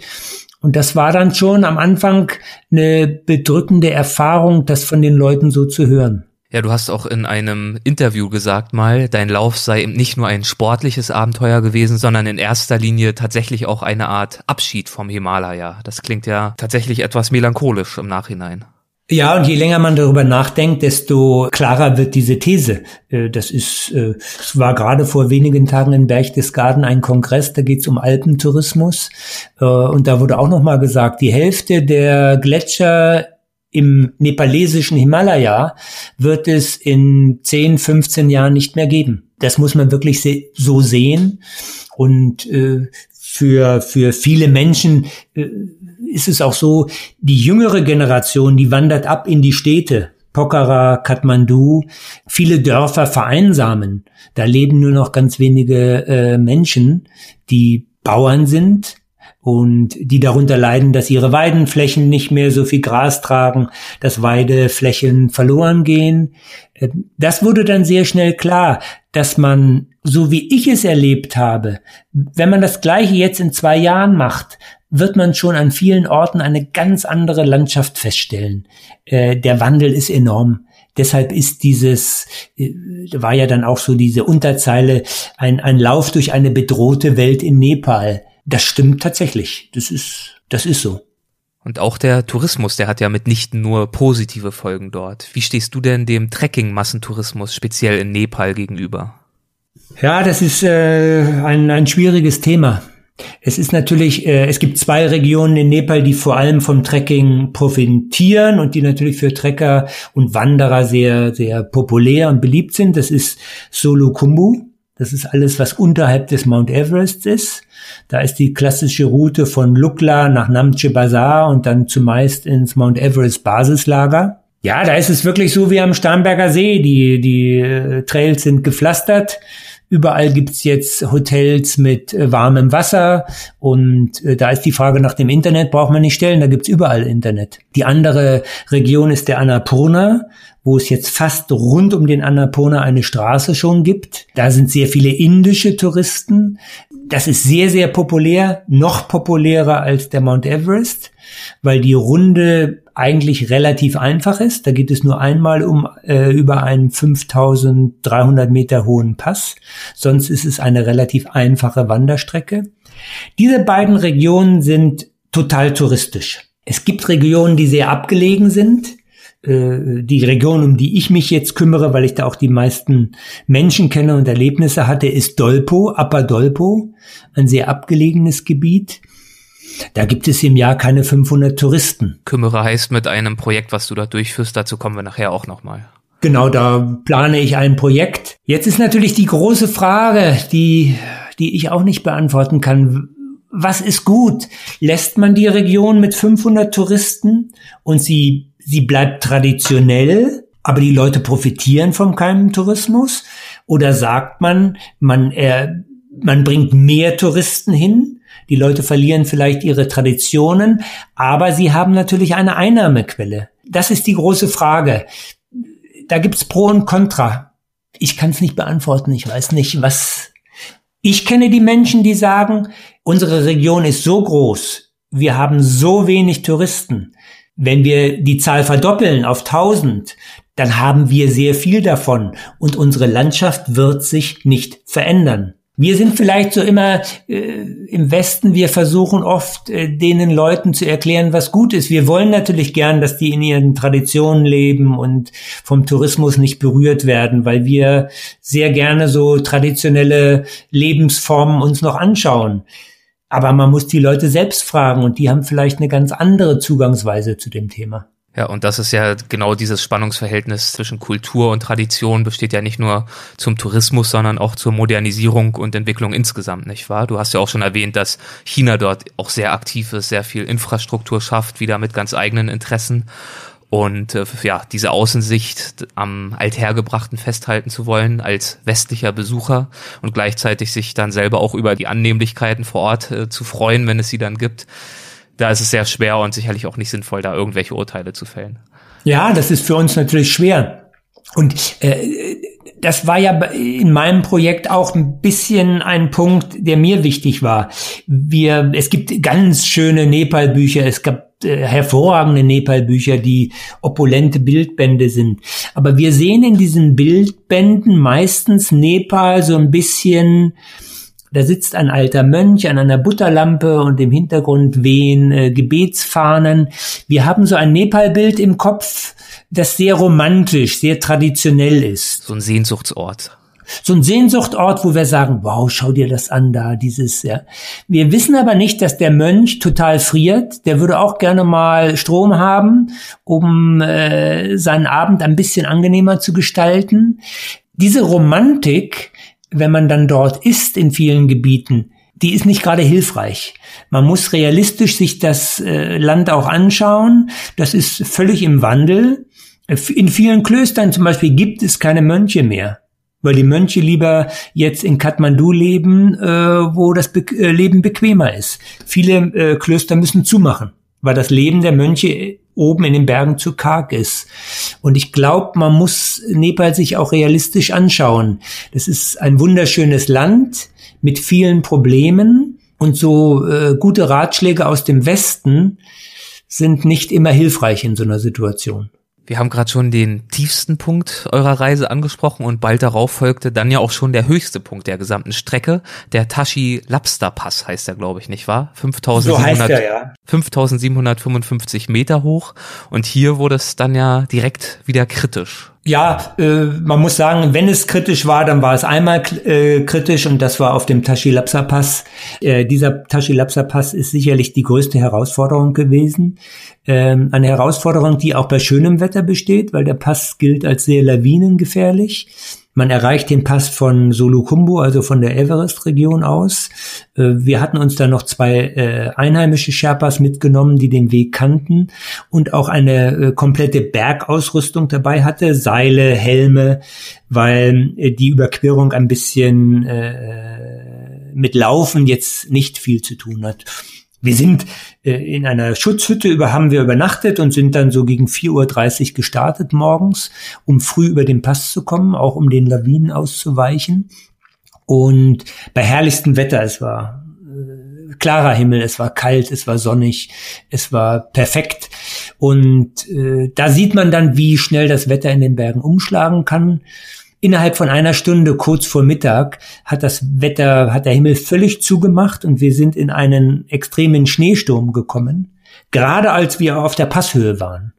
Und das war dann schon am Anfang eine bedrückende Erfahrung, das von den Leuten so zu hören. Ja, du hast auch in einem Interview gesagt mal, dein Lauf sei eben nicht nur ein sportliches Abenteuer gewesen, sondern in erster Linie tatsächlich auch eine Art Abschied vom Himalaya. Das klingt ja tatsächlich etwas melancholisch im Nachhinein. Ja, und je länger man darüber nachdenkt, desto klarer wird diese These. Äh, das ist, äh, es war gerade vor wenigen Tagen in Berchtesgaden ein Kongress, da geht es um Alpentourismus. Äh, und da wurde auch nochmal gesagt, die Hälfte der Gletscher im nepalesischen Himalaya wird es in 10, 15 Jahren nicht mehr geben. Das muss man wirklich so sehen. Und für, für viele Menschen ist es auch so, die jüngere Generation, die wandert ab in die Städte. Pokhara, Kathmandu, viele Dörfer vereinsamen. Da leben nur noch ganz wenige äh, Menschen, die Bauern sind und die darunter leiden, dass ihre Weidenflächen nicht mehr so viel Gras tragen, dass Weideflächen verloren gehen. Äh, das wurde dann sehr schnell klar, dass man, so wie ich es erlebt habe, wenn man das Gleiche jetzt in zwei Jahren macht, wird man schon an vielen Orten eine ganz andere Landschaft feststellen. Äh, der Wandel ist enorm. Deshalb ist dieses, äh, war ja dann auch so diese Unterzeile, ein, ein Lauf durch eine bedrohte Welt in Nepal. Das stimmt tatsächlich. Das ist, das ist so. Und auch der Tourismus, der hat ja mitnichten nur positive Folgen dort. Wie stehst du denn dem Trekking-Massentourismus speziell in Nepal gegenüber? Ja, das ist äh, ein, ein schwieriges Thema. Es ist natürlich, äh, es gibt zwei Regionen in Nepal, die vor allem vom Trekking profitieren und die natürlich für Trekker und Wanderer sehr, sehr populär und beliebt sind. Das ist Solukhumbu. Das ist alles, was unterhalb des Mount Everest ist. Da ist die klassische Route von Lukla nach Namche Bazaar und dann zumeist ins Mount Everest Basislager. Ja, da ist es wirklich so wie am Starnberger See. Die, die äh, Trails sind gepflastert. Überall gibt's jetzt Hotels mit äh, warmem Wasser und äh, da ist die Frage nach dem Internet, braucht man nicht stellen, da gibt's überall Internet. Die andere Region ist der Annapurna, wo es jetzt fast rund um den Annapurna eine Straße schon gibt. Da sind sehr viele indische Touristen. Das ist sehr, sehr populär, noch populärer als der Mount Everest, weil die Runde eigentlich relativ einfach ist. Da geht es nur einmal um äh, über einen 5300 Meter hohen Pass. Sonst ist es eine relativ einfache Wanderstrecke. Diese beiden Regionen sind total touristisch. Es gibt Regionen, die sehr abgelegen sind. Äh, die Region, um die ich mich jetzt kümmere, weil ich da auch die meisten Menschen kenne und Erlebnisse hatte, ist Dolpo, Upper Dolpo, ein sehr abgelegenes Gebiet. Da gibt es im Jahr keine 500 Touristen. Kümmere heißt mit einem Projekt, was du da durchführst, dazu kommen wir nachher auch nochmal. Genau, da plane ich ein Projekt. Jetzt ist natürlich die große Frage, die, die ich auch nicht beantworten kann. Was ist gut? Lässt man die Region mit 500 Touristen und sie, sie bleibt traditionell, aber die Leute profitieren vom keinem Tourismus? Oder sagt man, man, äh, man bringt mehr Touristen hin die Leute verlieren vielleicht ihre Traditionen, aber sie haben natürlich eine Einnahmequelle. Das ist die große Frage. Da gibt's Pro und Contra. Ich kann es nicht beantworten. Ich weiß nicht, was. Ich kenne die Menschen, die sagen, unsere Region ist so groß, wir haben so wenig Touristen. Wenn wir die Zahl verdoppeln auf 1000, dann haben wir sehr viel davon und unsere Landschaft wird sich nicht verändern. Wir sind vielleicht so immer äh, im Westen, wir versuchen oft äh, denen Leuten zu erklären, was gut ist. Wir wollen natürlich gern, dass die in ihren Traditionen leben und vom Tourismus nicht berührt werden, weil wir sehr gerne so traditionelle Lebensformen uns noch anschauen. Aber man muss die Leute selbst fragen und die haben vielleicht eine ganz andere Zugangsweise zu dem Thema. Ja, und das ist ja genau dieses Spannungsverhältnis zwischen Kultur und Tradition besteht ja nicht nur zum Tourismus, sondern auch zur Modernisierung und Entwicklung insgesamt, nicht wahr? Du hast ja auch schon erwähnt, dass China dort auch sehr aktiv ist, sehr viel Infrastruktur schafft, wieder mit ganz eigenen Interessen. Und äh, ja, diese Außensicht am Althergebrachten festhalten zu wollen als westlicher Besucher und gleichzeitig sich dann selber auch über die Annehmlichkeiten vor Ort äh, zu freuen, wenn es sie dann gibt da ist es sehr schwer und sicherlich auch nicht sinnvoll, da irgendwelche Urteile zu fällen. Ja, das ist für uns natürlich schwer. Und äh, das war ja in meinem Projekt auch ein bisschen ein Punkt, der mir wichtig war. Wir, es gibt ganz schöne Nepal-Bücher, es gab äh, hervorragende Nepal-Bücher, die opulente Bildbände sind. Aber wir sehen in diesen Bildbänden meistens Nepal so ein bisschen da sitzt ein alter Mönch an einer Butterlampe und im Hintergrund wehen äh, Gebetsfahnen. Wir haben so ein Nepal-Bild im Kopf, das sehr romantisch, sehr traditionell ist. So ein Sehnsuchtsort so ein Sehnsuchtort, wo wir sagen, wow, schau dir das an da, dieses, ja. Wir wissen aber nicht, dass der Mönch total friert. Der würde auch gerne mal Strom haben, um äh, seinen Abend ein bisschen angenehmer zu gestalten. Diese Romantik wenn man dann dort ist in vielen Gebieten, die ist nicht gerade hilfreich. Man muss realistisch sich das äh, Land auch anschauen. Das ist völlig im Wandel. In vielen Klöstern zum Beispiel gibt es keine Mönche mehr, weil die Mönche lieber jetzt in Kathmandu leben, äh, wo das Be äh, Leben bequemer ist. Viele äh, Klöster müssen zumachen, weil das Leben der Mönche oben in den Bergen zu karg ist. Und ich glaube, man muss Nepal sich auch realistisch anschauen. Das ist ein wunderschönes Land mit vielen Problemen und so äh, gute Ratschläge aus dem Westen sind nicht immer hilfreich in so einer Situation. Wir haben gerade schon den tiefsten Punkt eurer Reise angesprochen und bald darauf folgte dann ja auch schon der höchste Punkt der gesamten Strecke. Der Tashi Lapster Pass heißt er, glaube ich, nicht wahr? 5700, so ja. 5755 Meter hoch. Und hier wurde es dann ja direkt wieder kritisch. Ja, äh, man muss sagen, wenn es kritisch war, dann war es einmal äh, kritisch und das war auf dem Tashi-Lapsa Pass. Äh, dieser Tashi-Lapsa Pass ist sicherlich die größte Herausforderung gewesen. Ähm, eine Herausforderung, die auch bei schönem Wetter besteht, weil der Pass gilt als sehr lawinengefährlich. Man erreicht den Pass von Solukumbu, also von der Everest-Region aus. Äh, wir hatten uns da noch zwei äh, einheimische Sherpas mitgenommen, die den Weg kannten und auch eine äh, komplette Bergausrüstung dabei hatte, Seile, Helme, weil die Überquerung ein bisschen mit Laufen jetzt nicht viel zu tun hat. Wir sind in einer Schutzhütte über, haben wir übernachtet und sind dann so gegen 4.30 Uhr gestartet morgens, um früh über den Pass zu kommen, auch um den Lawinen auszuweichen. Und bei herrlichstem Wetter, es war äh, klarer Himmel, es war kalt, es war sonnig, es war perfekt. Und äh, da sieht man dann, wie schnell das Wetter in den Bergen umschlagen kann. Innerhalb von einer Stunde, kurz vor Mittag, hat das Wetter, hat der Himmel völlig zugemacht und wir sind in einen extremen Schneesturm gekommen, gerade als wir auf der Passhöhe waren.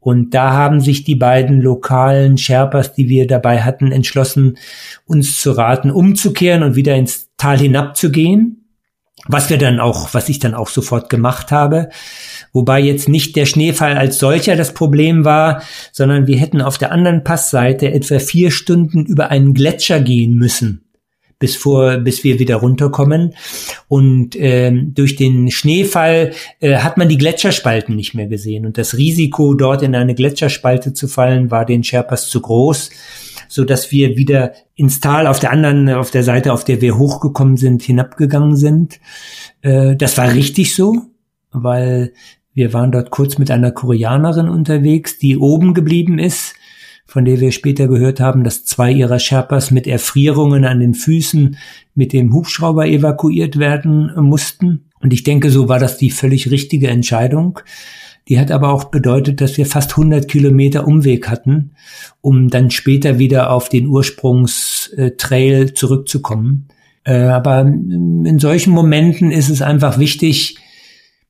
Und da haben sich die beiden lokalen Sherpas, die wir dabei hatten, entschlossen, uns zu raten, umzukehren und wieder ins Tal hinabzugehen was wir dann auch, was ich dann auch sofort gemacht habe. Wobei jetzt nicht der Schneefall als solcher das Problem war, sondern wir hätten auf der anderen Passseite etwa vier Stunden über einen Gletscher gehen müssen bis vor, bis wir wieder runterkommen. Und ähm, durch den Schneefall äh, hat man die Gletscherspalten nicht mehr gesehen. Und das Risiko, dort in eine Gletscherspalte zu fallen, war den Sherpas zu groß so dass wir wieder ins Tal auf der anderen, auf der Seite, auf der wir hochgekommen sind, hinabgegangen sind. Äh, das war richtig so, weil wir waren dort kurz mit einer Koreanerin unterwegs, die oben geblieben ist, von der wir später gehört haben, dass zwei ihrer Sherpas mit Erfrierungen an den Füßen mit dem Hubschrauber evakuiert werden mussten. Und ich denke, so war das die völlig richtige Entscheidung. Die hat aber auch bedeutet, dass wir fast 100 Kilometer Umweg hatten, um dann später wieder auf den Ursprungstrail zurückzukommen. Äh, aber in solchen Momenten ist es einfach wichtig,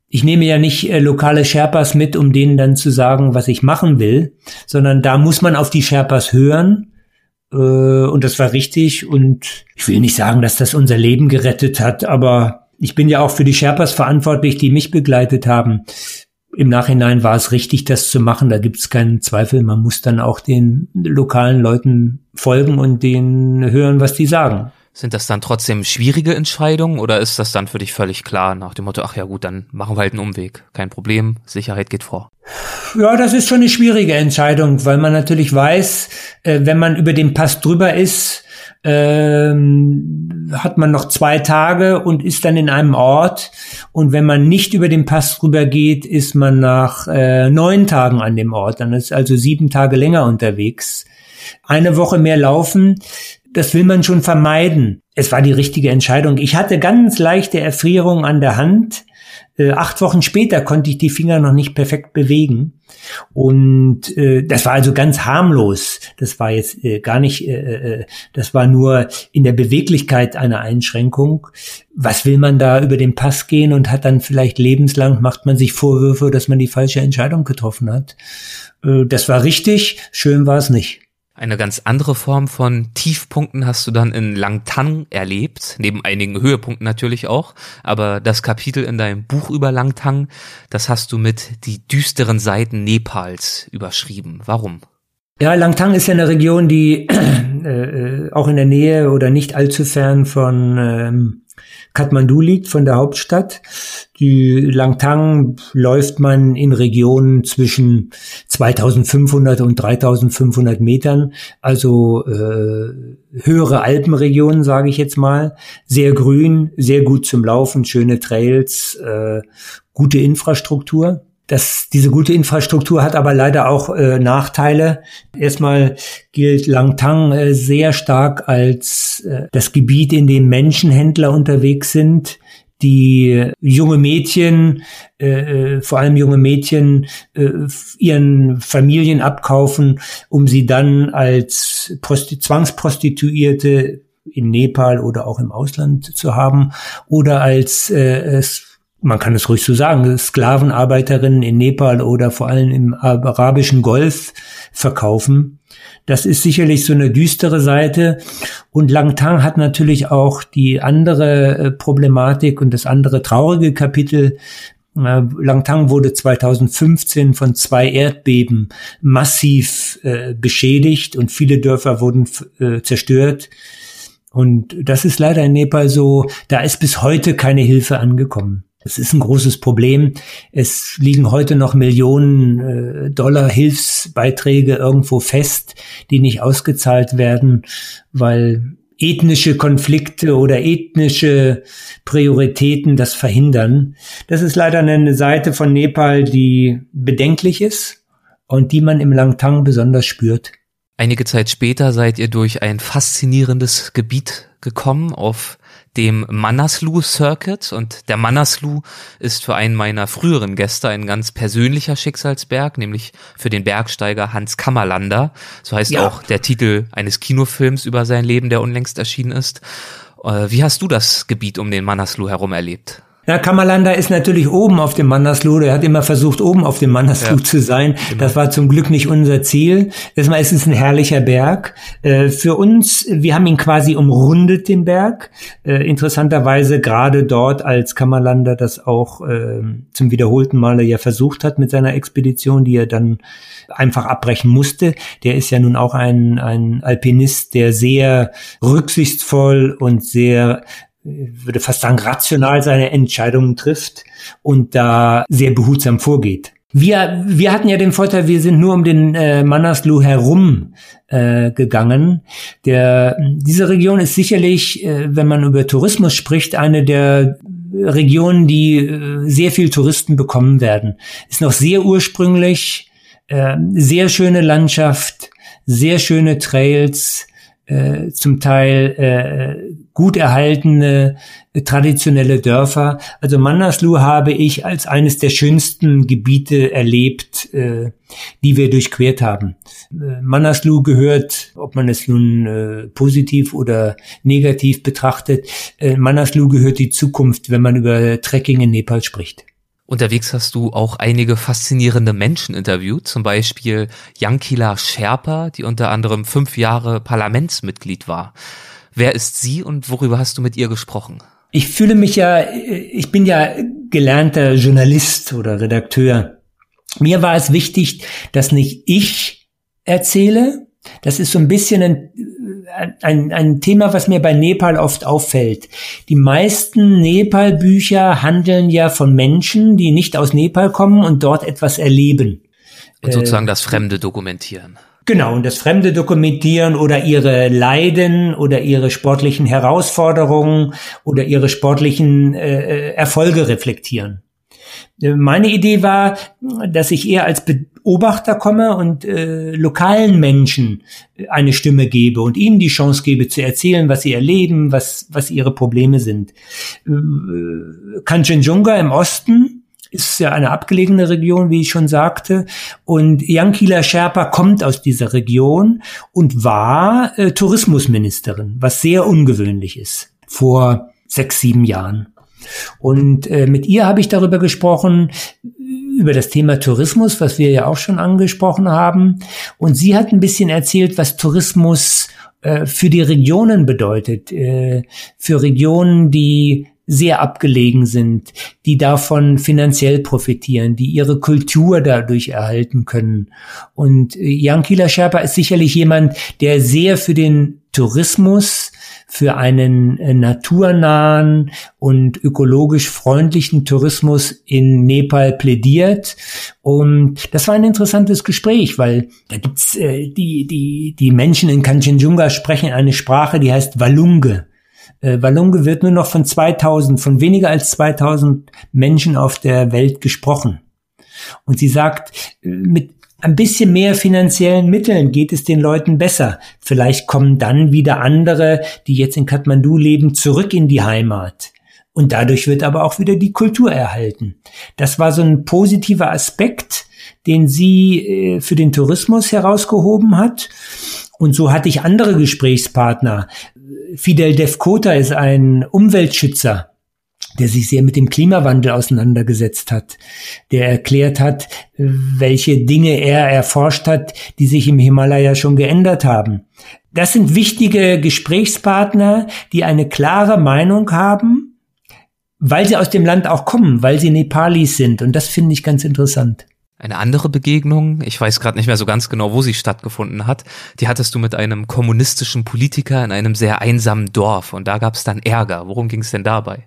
ich nehme ja nicht äh, lokale Sherpas mit, um denen dann zu sagen, was ich machen will, sondern da muss man auf die Sherpas hören. Äh, und das war richtig. Und ich will nicht sagen, dass das unser Leben gerettet hat, aber ich bin ja auch für die Sherpas verantwortlich, die mich begleitet haben im Nachhinein war es richtig, das zu machen. Da gibt es keinen Zweifel. Man muss dann auch den lokalen Leuten folgen und denen hören, was die sagen. Sind das dann trotzdem schwierige Entscheidungen oder ist das dann für dich völlig klar nach dem Motto, ach ja gut, dann machen wir halt einen Umweg. Kein Problem, Sicherheit geht vor. Ja, das ist schon eine schwierige Entscheidung, weil man natürlich weiß, äh, wenn man über den Pass drüber ist, ähm, hat man noch zwei Tage und ist dann in einem Ort. Und wenn man nicht über den Pass rüber geht, ist man nach äh, neun Tagen an dem Ort. Dann ist also sieben Tage länger unterwegs. Eine Woche mehr laufen, das will man schon vermeiden. Es war die richtige Entscheidung. Ich hatte ganz leichte Erfrierung an der Hand. Äh, acht Wochen später konnte ich die Finger noch nicht perfekt bewegen. Und äh, das war also ganz harmlos. Das war jetzt äh, gar nicht, äh, äh, das war nur in der Beweglichkeit eine Einschränkung. Was will man da über den Pass gehen und hat dann vielleicht lebenslang, macht man sich Vorwürfe, dass man die falsche Entscheidung getroffen hat. Äh, das war richtig, schön war es nicht. Eine ganz andere Form von Tiefpunkten hast du dann in Langtang erlebt, neben einigen Höhepunkten natürlich auch. Aber das Kapitel in deinem Buch über Langtang, das hast du mit die düsteren Seiten Nepals überschrieben. Warum? Ja, Langtang ist ja eine Region, die äh, äh, auch in der Nähe oder nicht allzu fern von ähm, Kathmandu liegt, von der Hauptstadt. Die Langtang läuft man in Regionen zwischen 2500 und 3500 Metern, also äh, höhere Alpenregionen, sage ich jetzt mal. Sehr grün, sehr gut zum Laufen, schöne Trails, äh, gute Infrastruktur. Das, diese gute Infrastruktur hat aber leider auch äh, Nachteile. Erstmal gilt Langtang äh, sehr stark als äh, das Gebiet, in dem Menschenhändler unterwegs sind, die junge Mädchen, äh, äh vor allem junge Mädchen, äh, ihren Familien abkaufen, um sie dann als Prosti Zwangsprostituierte in Nepal oder auch im Ausland zu haben oder als äh, man kann es ruhig so sagen, Sklavenarbeiterinnen in Nepal oder vor allem im arabischen Golf verkaufen. Das ist sicherlich so eine düstere Seite. Und Langtang hat natürlich auch die andere äh, Problematik und das andere traurige Kapitel. Äh, Langtang wurde 2015 von zwei Erdbeben massiv äh, beschädigt und viele Dörfer wurden äh, zerstört. Und das ist leider in Nepal so, da ist bis heute keine Hilfe angekommen. Das ist ein großes Problem. Es liegen heute noch Millionen äh, Dollar Hilfsbeiträge irgendwo fest, die nicht ausgezahlt werden, weil ethnische Konflikte oder ethnische Prioritäten das verhindern. Das ist leider eine Seite von Nepal, die bedenklich ist und die man im Langtang besonders spürt. Einige Zeit später seid ihr durch ein faszinierendes Gebiet gekommen auf dem Manaslu Circuit. Und der Manaslu ist für einen meiner früheren Gäste ein ganz persönlicher Schicksalsberg, nämlich für den Bergsteiger Hans Kammerlander. So heißt ja. auch der Titel eines Kinofilms über sein Leben, der unlängst erschienen ist. Äh, wie hast du das Gebiet um den Manaslu herum erlebt? Ja, Kammerlander ist natürlich oben auf dem Mannersloh. Er hat immer versucht, oben auf dem Mannersloh ja, zu sein. Genau. Das war zum Glück nicht unser Ziel. Erstmal ist es ein herrlicher Berg. Äh, für uns, wir haben ihn quasi umrundet, den Berg. Äh, interessanterweise gerade dort, als Kammerlander das auch ähm, zum wiederholten Male ja versucht hat mit seiner Expedition, die er dann einfach abbrechen musste. Der ist ja nun auch ein, ein Alpinist, der sehr rücksichtsvoll und sehr würde fast sagen, rational seine Entscheidungen trifft und da sehr behutsam vorgeht. Wir, wir hatten ja den Vorteil, wir sind nur um den äh, Manaslu herum äh, gegangen. Der, diese Region ist sicherlich, äh, wenn man über Tourismus spricht, eine der Regionen, die äh, sehr viel Touristen bekommen werden. Ist noch sehr ursprünglich, äh, sehr schöne Landschaft, sehr schöne Trails, äh, zum Teil äh, gut erhaltene äh, traditionelle Dörfer. Also Manaslu habe ich als eines der schönsten Gebiete erlebt, äh, die wir durchquert haben. Äh, Manaslu gehört, ob man es nun äh, positiv oder negativ betrachtet, äh, Manaslu gehört die Zukunft, wenn man über Trekking in Nepal spricht. Unterwegs hast du auch einige faszinierende Menschen interviewt, zum Beispiel Yankila Sherpa, die unter anderem fünf Jahre Parlamentsmitglied war. Wer ist sie und worüber hast du mit ihr gesprochen? Ich fühle mich ja, ich bin ja gelernter Journalist oder Redakteur. Mir war es wichtig, dass nicht ich erzähle. Das ist so ein bisschen ein ein, ein Thema, was mir bei Nepal oft auffällt. Die meisten Nepal-Bücher handeln ja von Menschen, die nicht aus Nepal kommen und dort etwas erleben. Und sozusagen äh, das Fremde dokumentieren. Genau, und das Fremde dokumentieren oder ihre Leiden oder ihre sportlichen Herausforderungen oder ihre sportlichen äh, äh Erfolge reflektieren. Meine Idee war, dass ich eher als Beobachter komme und äh, lokalen Menschen eine Stimme gebe und ihnen die Chance gebe zu erzählen, was sie erleben, was, was ihre Probleme sind. Äh, Kanchenjunga im Osten ist ja eine abgelegene Region, wie ich schon sagte. Und Yankila Sherpa kommt aus dieser Region und war äh, Tourismusministerin, was sehr ungewöhnlich ist, vor sechs, sieben Jahren. Und äh, mit ihr habe ich darüber gesprochen, über das Thema Tourismus, was wir ja auch schon angesprochen haben. Und sie hat ein bisschen erzählt, was Tourismus äh, für die Regionen bedeutet, äh, für Regionen, die sehr abgelegen sind, die davon finanziell profitieren, die ihre Kultur dadurch erhalten können. Und äh, Jan Kieler Sherpa ist sicherlich jemand, der sehr für den Tourismus für einen äh, naturnahen und ökologisch freundlichen Tourismus in Nepal plädiert. Und das war ein interessantes Gespräch, weil da gibt's äh, die, die, die Menschen in Kanchenjunga sprechen eine Sprache, die heißt Walunge. Äh, Walunge wird nur noch von 2000, von weniger als 2000 Menschen auf der Welt gesprochen. Und sie sagt, äh, mit ein bisschen mehr finanziellen Mitteln geht es den Leuten besser. Vielleicht kommen dann wieder andere, die jetzt in Kathmandu leben, zurück in die Heimat. Und dadurch wird aber auch wieder die Kultur erhalten. Das war so ein positiver Aspekt, den sie äh, für den Tourismus herausgehoben hat. Und so hatte ich andere Gesprächspartner. Fidel Defkota ist ein Umweltschützer der sich sehr mit dem Klimawandel auseinandergesetzt hat, der erklärt hat, welche Dinge er erforscht hat, die sich im Himalaya schon geändert haben. Das sind wichtige Gesprächspartner, die eine klare Meinung haben, weil sie aus dem Land auch kommen, weil sie Nepalis sind. Und das finde ich ganz interessant. Eine andere Begegnung, ich weiß gerade nicht mehr so ganz genau, wo sie stattgefunden hat, die hattest du mit einem kommunistischen Politiker in einem sehr einsamen Dorf und da gab es dann Ärger. Worum ging es denn dabei?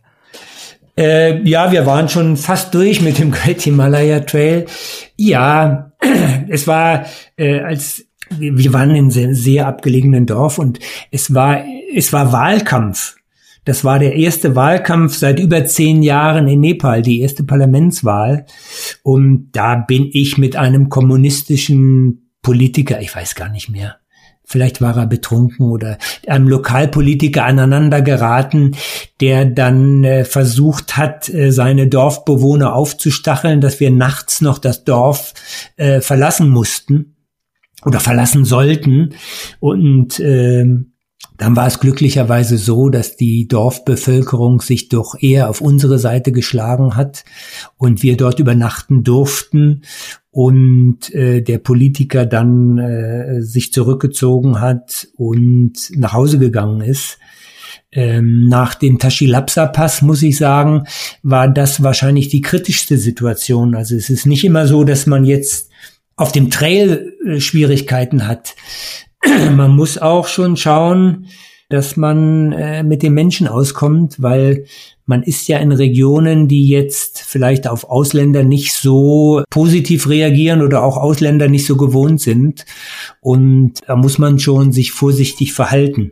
Äh, ja, wir waren schon fast durch mit dem Great Himalaya Trail. Ja, es war äh, als wir waren in einem sehr, abgelegenen Dorf und es war es war Wahlkampf. Das war der erste Wahlkampf seit über zehn Jahren in Nepal, die erste Parlamentswahl. Und da bin ich mit einem kommunistischen Politiker, ich weiß gar nicht mehr, Vielleicht war er betrunken oder einem Lokalpolitiker aneinander geraten, der dann äh, versucht hat, äh, seine Dorfbewohner aufzustacheln, dass wir nachts noch das Dorf äh, verlassen mussten oder verlassen sollten. Und äh, dann war es glücklicherweise so, dass die Dorfbevölkerung sich doch eher auf unsere Seite geschlagen hat und wir dort übernachten durften und äh, der Politiker dann äh, sich zurückgezogen hat und nach Hause gegangen ist. Ähm, nach dem Tashilapsa-Pass, muss ich sagen, war das wahrscheinlich die kritischste Situation. Also es ist nicht immer so, dass man jetzt auf dem Trail äh, Schwierigkeiten hat. man muss auch schon schauen, dass man äh, mit den Menschen auskommt, weil man ist ja in Regionen, die jetzt vielleicht auf Ausländer nicht so positiv reagieren oder auch Ausländer nicht so gewohnt sind. Und da muss man schon sich vorsichtig verhalten.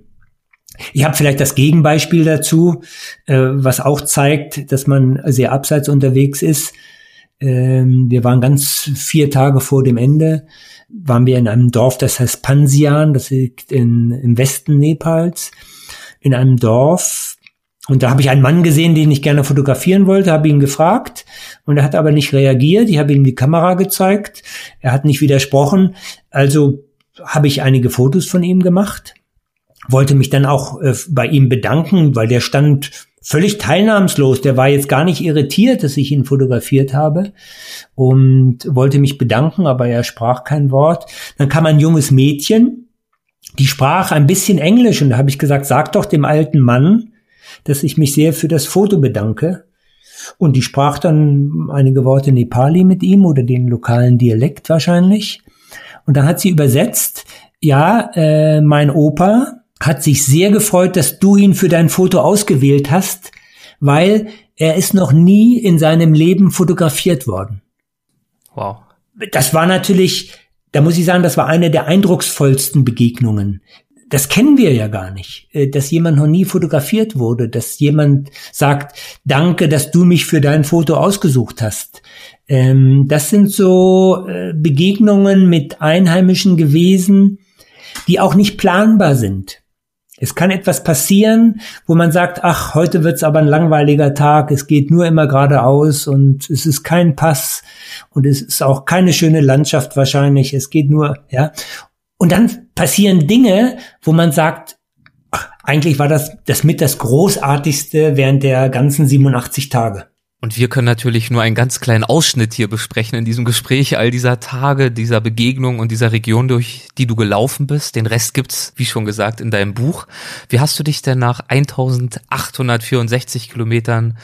Ich habe vielleicht das Gegenbeispiel dazu, äh, was auch zeigt, dass man sehr abseits unterwegs ist. Ähm, wir waren ganz vier Tage vor dem Ende waren wir in einem Dorf, das heißt Pansian, das liegt in, im Westen Nepals, in einem Dorf. Und da habe ich einen Mann gesehen, den ich gerne fotografieren wollte, habe ihn gefragt und er hat aber nicht reagiert. Ich habe ihm die Kamera gezeigt, er hat nicht widersprochen. Also habe ich einige Fotos von ihm gemacht, wollte mich dann auch äh, bei ihm bedanken, weil der stand völlig teilnahmslos. Der war jetzt gar nicht irritiert, dass ich ihn fotografiert habe und wollte mich bedanken, aber er sprach kein Wort. Dann kam ein junges Mädchen, die sprach ein bisschen Englisch und da habe ich gesagt, sag doch dem alten Mann, dass ich mich sehr für das Foto bedanke. Und die sprach dann einige Worte Nepali mit ihm oder den lokalen Dialekt wahrscheinlich. Und dann hat sie übersetzt, ja, äh, mein Opa, hat sich sehr gefreut, dass du ihn für dein Foto ausgewählt hast, weil er ist noch nie in seinem Leben fotografiert worden. Wow. Das war natürlich, da muss ich sagen, das war eine der eindrucksvollsten Begegnungen. Das kennen wir ja gar nicht, äh, dass jemand noch nie fotografiert wurde, dass jemand sagt, danke, dass du mich für dein Foto ausgesucht hast. Ähm, das sind so äh, Begegnungen mit Einheimischen gewesen, die auch nicht planbar sind. Es kann etwas passieren, wo man sagt, ach, heute wird's aber ein langweiliger Tag, es geht nur immer geradeaus und es ist kein Pass und es ist auch keine schöne Landschaft wahrscheinlich, es geht nur, ja. Und dann passieren Dinge, wo man sagt, ach, eigentlich war das das mit das Großartigste während der ganzen 87 Tage. Und wir können natürlich nur einen ganz kleinen Ausschnitt hier besprechen in diesem Gespräch all dieser Tage, dieser Begegnung und dieser Region, durch die du gelaufen bist. Den Rest gibt's, wie schon gesagt, in deinem Buch. Wie hast du dich denn nach 1864 Kilometern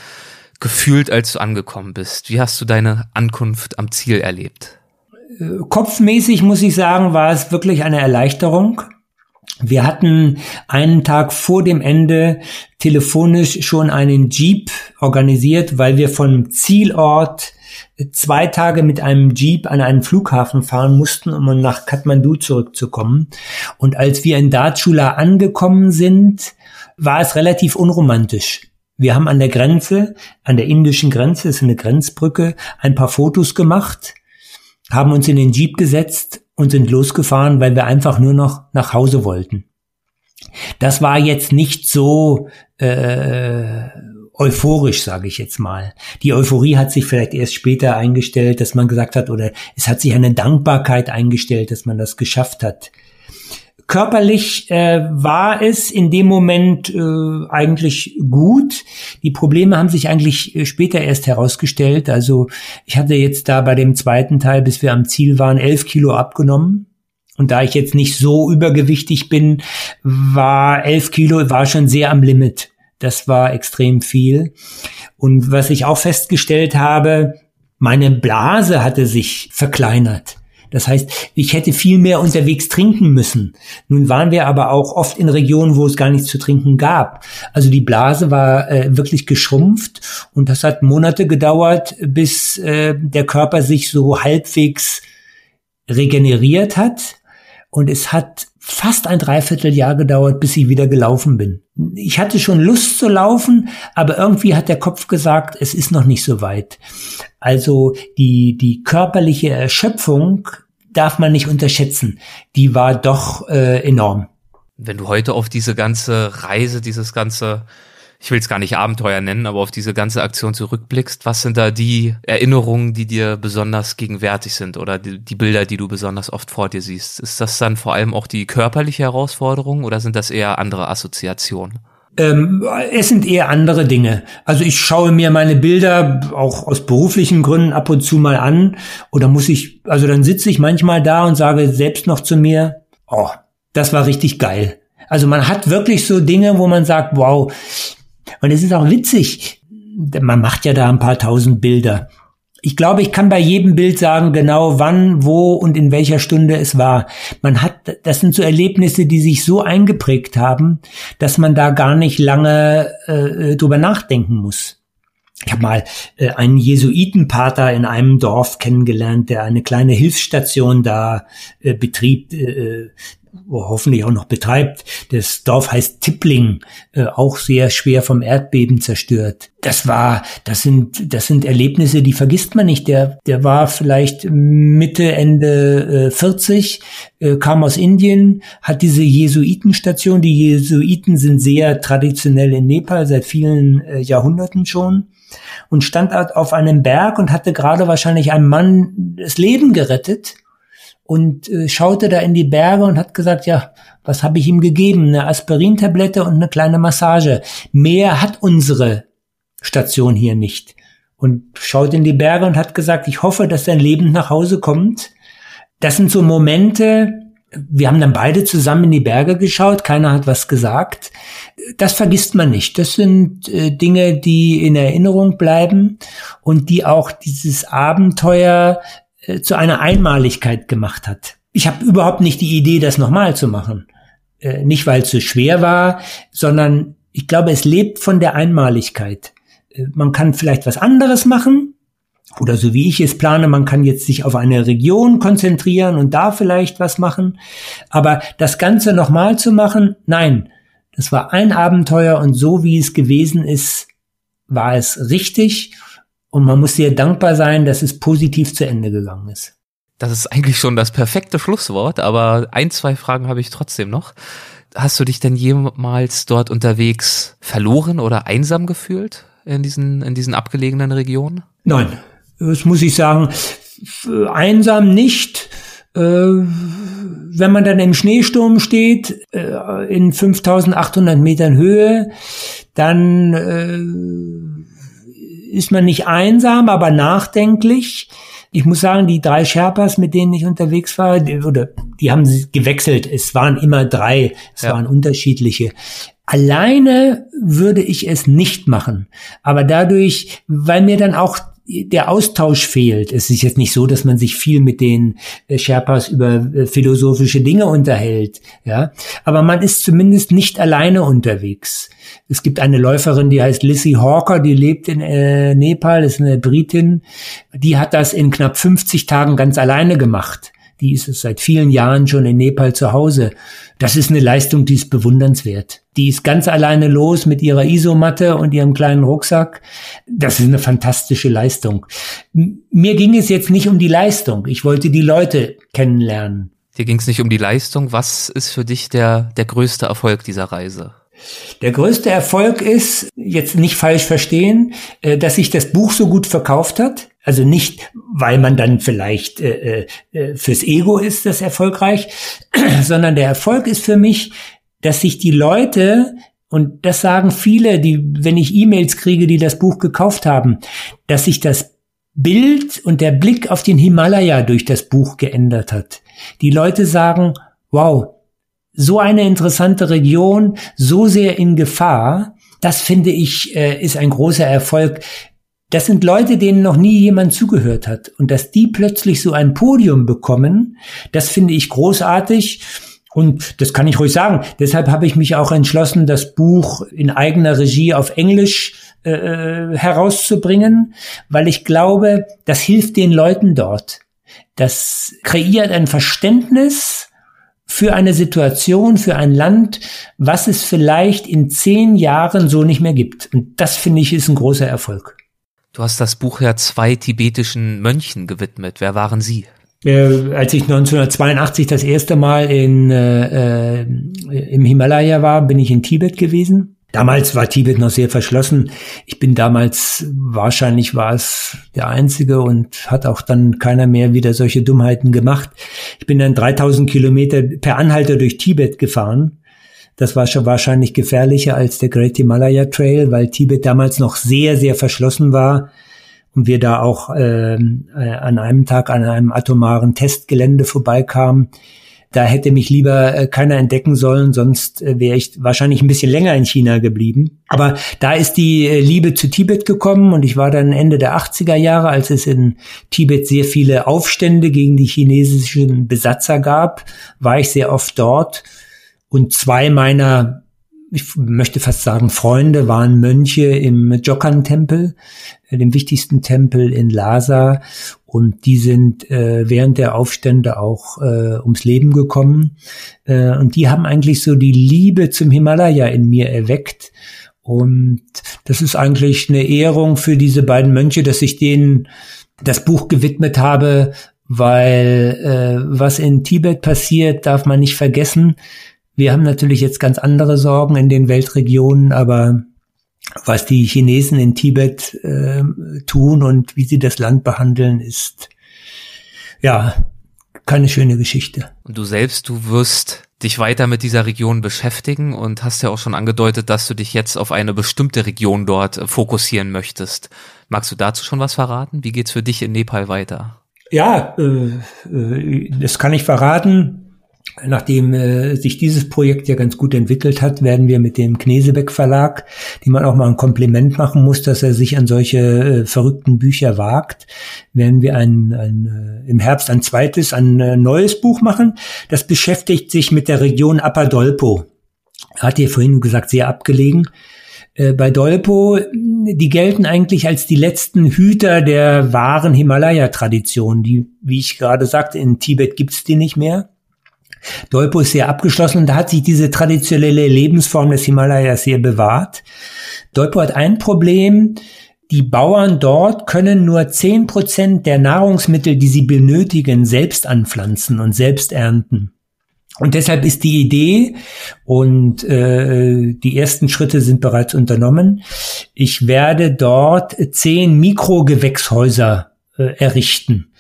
gefühlt, als du angekommen bist? Wie hast du deine Ankunft am Ziel erlebt? Kopfmäßig muss ich sagen, war es wirklich eine Erleichterung. Wir hatten einen Tag vor dem Ende telefonisch schon einen Jeep organisiert, weil wir vom Zielort zwei Tage mit einem Jeep an einen Flughafen fahren mussten, um nach Kathmandu zurückzukommen. Und als wir in Darchula angekommen sind, war es relativ unromantisch. Wir haben an der Grenze, an der indischen Grenze, ist eine Grenzbrücke, ein paar Fotos gemacht, haben uns in den Jeep gesetzt und sind losgefahren, weil wir einfach nur noch nach Hause wollten. Das war jetzt nicht so äh, euphorisch, sage ich jetzt mal. Die Euphorie hat sich vielleicht erst später eingestellt, dass man gesagt hat, oder es hat sich eine Dankbarkeit eingestellt, dass man das geschafft hat. Körperlich äh, war es in dem Moment äh, eigentlich gut. Die Probleme haben sich eigentlich äh, später erst herausgestellt. Also ich hatte jetzt da bei dem zweiten Teil, bis wir am Ziel waren, elf Kilo abgenommen. Und da ich jetzt nicht so übergewichtig bin, war elf Kilo war schon sehr am Limit. Das war extrem viel. Und was ich auch festgestellt habe, meine Blase hatte sich verkleinert. Das heißt, ich hätte viel mehr unterwegs trinken müssen. Nun waren wir aber auch oft in Regionen, wo es gar nichts zu trinken gab. Also die Blase war äh, wirklich geschrumpft und das hat Monate gedauert, bis äh, der Körper sich so halbwegs regeneriert hat. Und es hat fast ein Dreivierteljahr gedauert, bis ich wieder gelaufen bin. Ich hatte schon Lust zu laufen, aber irgendwie hat der Kopf gesagt, es ist noch nicht so weit. Also die, die körperliche Erschöpfung darf man nicht unterschätzen. Die war doch äh, enorm. Wenn du heute auf diese ganze Reise, dieses ganze ich will es gar nicht Abenteuer nennen, aber auf diese ganze Aktion zurückblickst, was sind da die Erinnerungen, die dir besonders gegenwärtig sind oder die, die, Bilder, die du besonders oft vor dir siehst? Ist das dann vor allem auch die körperliche Herausforderung oder sind das eher andere Assoziationen? Ähm, es sind eher andere Dinge. Also ich schaue mir meine Bilder auch aus beruflichen Gründen ab und zu mal an oder muss ich, also dann sitze ich manchmal da und sage selbst noch zu mir, oh, das war richtig geil. Also man hat wirklich so Dinge, wo man sagt, wow, und es ist auch witzig. Man macht ja da ein paar tausend Bilder. Ich glaube, ich kann bei jedem Bild sagen, genau wann, wo und in welcher Stunde es war. Man hat, das sind so Erlebnisse, die sich so eingeprägt haben, dass man da gar nicht lange äh, drüber nachdenken muss. Ich habe mal äh, einen Jesuitenpater in einem Dorf kennengelernt, der eine kleine Hilfsstation da äh, betrieb. Äh, hoffentlich auch noch betreibt. Das Dorf heißt Tippling, äh, auch sehr schwer vom Erdbeben zerstört. Das war, das sind, das sind Erlebnisse, die vergisst man nicht. Der, der war vielleicht Mitte, Ende äh, 40, äh, kam aus Indien, hat diese Jesuitenstation. Die Jesuiten sind sehr traditionell in Nepal seit vielen äh, Jahrhunderten schon und stand auf einem Berg und hatte gerade wahrscheinlich einem Mann das Leben gerettet und äh, schaute da in die Berge und hat gesagt, ja, was habe ich ihm gegeben? Eine Aspirintablette und eine kleine Massage. Mehr hat unsere Station hier nicht. Und schaut in die Berge und hat gesagt, ich hoffe, dass dein Leben nach Hause kommt. Das sind so Momente, wir haben dann beide zusammen in die Berge geschaut, keiner hat was gesagt. Das vergisst man nicht. Das sind äh, Dinge, die in Erinnerung bleiben und die auch dieses Abenteuer äh, zu einer Einmaligkeit gemacht hat. Ich habe überhaupt nicht die Idee, das nochmal zu machen. Äh, nicht, weil es so schwer war, sondern ich glaube, es lebt von der Einmaligkeit. Äh, man kann vielleicht was anderes machen, oder so wie ich es plane, man kann jetzt sich auf eine Region konzentrieren und da vielleicht was machen. Aber das Ganze nochmal zu machen, nein, das war ein Abenteuer und so wie es gewesen ist, war es richtig. Und man muss sehr dankbar sein, dass es positiv zu Ende gegangen ist. Das ist eigentlich schon das perfekte Schlusswort, aber ein, zwei Fragen habe ich trotzdem noch. Hast du dich denn jemals dort unterwegs verloren oder einsam gefühlt in diesen, in diesen abgelegenen Regionen? Nein, das muss ich sagen, einsam nicht. Äh, wenn man dann im Schneesturm steht, äh, in 5800 Metern Höhe, dann äh, ist man nicht einsam, aber nachdenklich. Ich muss sagen, die drei Sherpas, mit denen ich unterwegs war, die, oder die haben gewechselt. Es waren immer drei, es ja. waren unterschiedliche. Alleine würde ich es nicht machen. Aber dadurch, weil mir dann auch der Austausch fehlt. Es ist jetzt nicht so, dass man sich viel mit den äh, Sherpas über äh, philosophische Dinge unterhält, ja. Aber man ist zumindest nicht alleine unterwegs. Es gibt eine Läuferin, die heißt Lissy Hawker, die lebt in äh, Nepal, ist eine Britin. Die hat das in knapp 50 Tagen ganz alleine gemacht. Die ist es seit vielen Jahren schon in Nepal zu Hause. Das ist eine Leistung, die ist bewundernswert. Die ist ganz alleine los mit ihrer Isomatte und ihrem kleinen Rucksack. Das ist eine fantastische Leistung. Mir ging es jetzt nicht um die Leistung. Ich wollte die Leute kennenlernen. Dir ging es nicht um die Leistung. Was ist für dich der, der größte Erfolg dieser Reise? Der größte Erfolg ist, jetzt nicht falsch verstehen, äh, dass sich das Buch so gut verkauft hat. Also nicht, weil man dann vielleicht äh, äh, fürs Ego ist das erfolgreich, sondern der Erfolg ist für mich, dass sich die Leute und das sagen viele, die, wenn ich E-Mails kriege, die das Buch gekauft haben, dass sich das Bild und der Blick auf den Himalaya durch das Buch geändert hat. Die Leute sagen, wow, so eine interessante Region, so sehr in Gefahr, das finde ich, äh, ist ein großer Erfolg. Das sind Leute, denen noch nie jemand zugehört hat. Und dass die plötzlich so ein Podium bekommen, das finde ich großartig. Und das kann ich ruhig sagen. Deshalb habe ich mich auch entschlossen, das Buch in eigener Regie auf Englisch äh, äh herauszubringen, weil ich glaube, das hilft den Leuten dort. Das kreiert ein Verständnis für eine Situation, für ein Land, was es vielleicht in zehn Jahren so nicht mehr gibt. Und das finde ich ist ein großer Erfolg. Du hast das Buch ja zwei tibetischen Mönchen gewidmet. Wer waren sie? Äh, als ich 1982 das erste Mal in, äh, äh, im Himalaya war, bin ich in Tibet gewesen. Damals war Tibet noch sehr verschlossen. Ich bin damals, wahrscheinlich war es der Einzige und hat auch dann keiner mehr wieder solche Dummheiten gemacht. Ich bin dann 3000 Kilometer per Anhalter durch Tibet gefahren. Das war schon wahrscheinlich gefährlicher als der Great Himalaya Trail, weil Tibet damals noch sehr, sehr verschlossen war und wir da auch äh, äh, an einem Tag an einem atomaren Testgelände vorbeikamen. Da hätte mich lieber äh, keiner entdecken sollen, sonst äh, wäre ich wahrscheinlich ein bisschen länger in China geblieben. Aber da ist die äh, Liebe zu Tibet gekommen und ich war dann Ende der 80er Jahre, als es in Tibet sehr viele Aufstände gegen die chinesischen Besatzer gab, war ich sehr oft dort. Und zwei meiner ich möchte fast sagen, Freunde waren Mönche im Jokan-Tempel, äh, dem wichtigsten Tempel in Lhasa. Und die sind äh, während der Aufstände auch äh, ums Leben gekommen. Äh, und die haben eigentlich so die Liebe zum Himalaya in mir erweckt. Und das ist eigentlich eine Ehrung für diese beiden Mönche, dass ich denen das Buch gewidmet habe, weil äh, was in Tibet passiert, darf man nicht vergessen. Wir haben natürlich jetzt ganz andere Sorgen in den Weltregionen, aber was die Chinesen in Tibet äh, tun und wie sie das Land behandeln, ist ja keine schöne Geschichte. Und du selbst, du wirst dich weiter mit dieser Region beschäftigen und hast ja auch schon angedeutet, dass du dich jetzt auf eine bestimmte Region dort äh, fokussieren möchtest. Magst du dazu schon was verraten? Wie geht's für dich in Nepal weiter? Ja, äh, äh, das kann ich verraten. Nachdem äh, sich dieses Projekt ja ganz gut entwickelt hat, werden wir mit dem Knesebeck Verlag, dem man auch mal ein Kompliment machen muss, dass er sich an solche äh, verrückten Bücher wagt, werden wir ein, ein, äh, im Herbst ein zweites, ein äh, neues Buch machen. Das beschäftigt sich mit der Region Apadolpo. Hat ihr vorhin gesagt, sehr abgelegen. Äh, bei Dolpo, die gelten eigentlich als die letzten Hüter der wahren Himalaya-Tradition. Die, wie ich gerade sagte, in Tibet gibt's die nicht mehr. Dolpo ist sehr abgeschlossen und da hat sich diese traditionelle Lebensform des Himalayas sehr bewahrt. Dolpo hat ein Problem. Die Bauern dort können nur zehn Prozent der Nahrungsmittel, die sie benötigen, selbst anpflanzen und selbst ernten. Und deshalb ist die Idee, und äh, die ersten Schritte sind bereits unternommen, ich werde dort zehn Mikrogewächshäuser äh, errichten.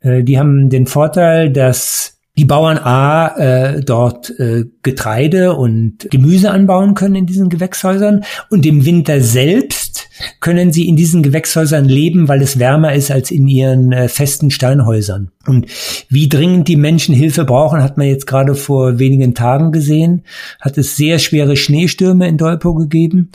Äh, die haben den Vorteil, dass die Bauern A äh, dort äh, Getreide und Gemüse anbauen können in diesen Gewächshäusern und im Winter selbst können sie in diesen Gewächshäusern leben, weil es wärmer ist als in ihren äh, festen Steinhäusern. Und wie dringend die Menschen Hilfe brauchen, hat man jetzt gerade vor wenigen Tagen gesehen, hat es sehr schwere Schneestürme in Dolpo gegeben,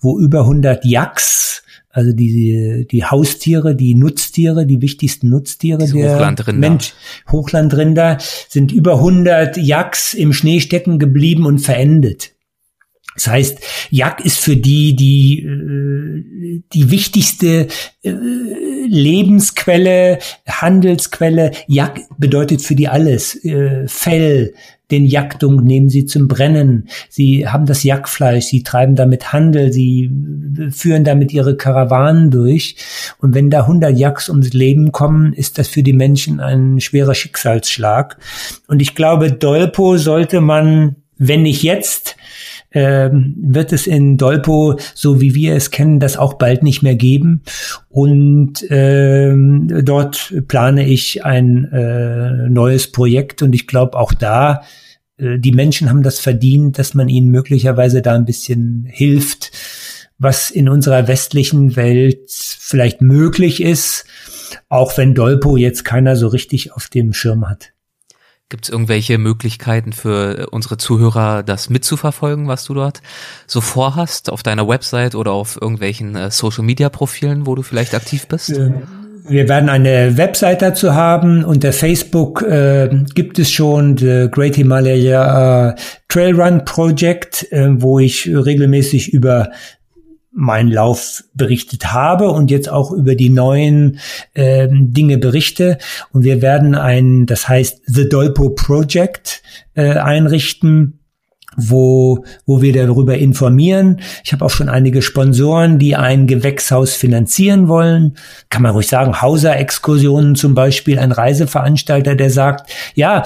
wo über 100 Yaks also die, die Haustiere, die Nutztiere, die wichtigsten Nutztiere die der Hochlandrinder. Mensch, Hochlandrinder sind über 100 Yaks im Schnee stecken geblieben und verendet. Das heißt, Jagd ist für die die äh, die wichtigste äh, Lebensquelle, Handelsquelle. Jagd bedeutet für die alles. Äh, Fell, den Jagdung nehmen sie zum Brennen. Sie haben das Jagdfleisch, sie treiben damit Handel, sie führen damit ihre Karawanen durch. Und wenn da 100 Jagds ums Leben kommen, ist das für die Menschen ein schwerer Schicksalsschlag. Und ich glaube, Dolpo sollte man, wenn nicht jetzt, ähm, wird es in Dolpo, so wie wir es kennen, das auch bald nicht mehr geben. Und ähm, dort plane ich ein äh, neues Projekt und ich glaube auch da, äh, die Menschen haben das verdient, dass man ihnen möglicherweise da ein bisschen hilft, was in unserer westlichen Welt vielleicht möglich ist, auch wenn Dolpo jetzt keiner so richtig auf dem Schirm hat. Gibt es irgendwelche Möglichkeiten für unsere Zuhörer, das mitzuverfolgen, was du dort so vorhast, auf deiner Website oder auf irgendwelchen äh, Social-Media-Profilen, wo du vielleicht aktiv bist? Wir werden eine Website dazu haben. Unter Facebook äh, gibt es schon The Great Himalaya äh, Trail Run Project, äh, wo ich regelmäßig über meinen Lauf berichtet habe und jetzt auch über die neuen äh, Dinge berichte. Und wir werden ein, das heißt The Dolpo Project äh, einrichten, wo, wo wir darüber informieren. Ich habe auch schon einige Sponsoren, die ein Gewächshaus finanzieren wollen. Kann man ruhig sagen, Hauser-Exkursionen zum Beispiel, ein Reiseveranstalter, der sagt, ja,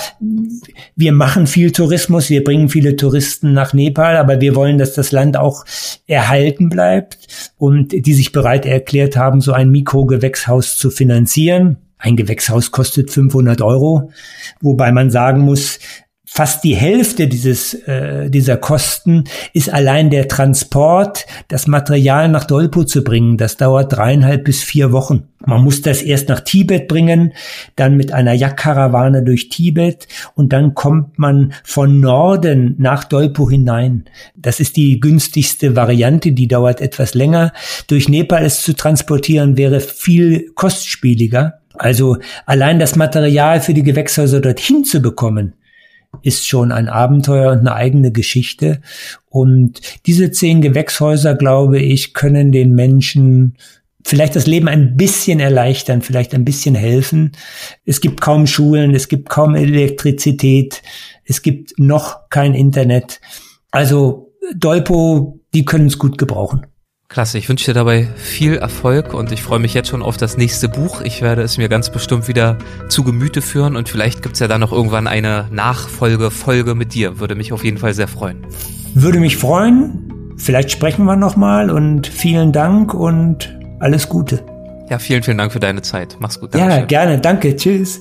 wir machen viel Tourismus, wir bringen viele Touristen nach Nepal, aber wir wollen, dass das Land auch erhalten bleibt und die sich bereit erklärt haben, so ein Mikrogewächshaus zu finanzieren. Ein Gewächshaus kostet 500 Euro, wobei man sagen muss, fast die Hälfte dieses, äh, dieser Kosten ist allein der Transport, das Material nach Dolpo zu bringen. Das dauert dreieinhalb bis vier Wochen. Man muss das erst nach Tibet bringen, dann mit einer Jagdkarawane durch Tibet und dann kommt man von Norden nach Dolpo hinein. Das ist die günstigste Variante, die dauert etwas länger. Durch Nepal es zu transportieren wäre viel kostspieliger. Also allein das Material für die Gewächshäuser dorthin zu bekommen, ist schon ein Abenteuer und eine eigene Geschichte. Und diese zehn Gewächshäuser, glaube ich, können den Menschen vielleicht das Leben ein bisschen erleichtern, vielleicht ein bisschen helfen. Es gibt kaum Schulen, es gibt kaum Elektrizität, es gibt noch kein Internet. Also Dolpo, die können es gut gebrauchen. Klasse, ich wünsche dir dabei viel Erfolg und ich freue mich jetzt schon auf das nächste Buch. Ich werde es mir ganz bestimmt wieder zu Gemüte führen und vielleicht gibt es ja dann noch irgendwann eine Nachfolge-Folge mit dir. Würde mich auf jeden Fall sehr freuen. Würde mich freuen. Vielleicht sprechen wir nochmal und vielen Dank und alles Gute. Ja, vielen, vielen Dank für deine Zeit. Mach's gut. Dankeschön. Ja, gerne. Danke. Tschüss.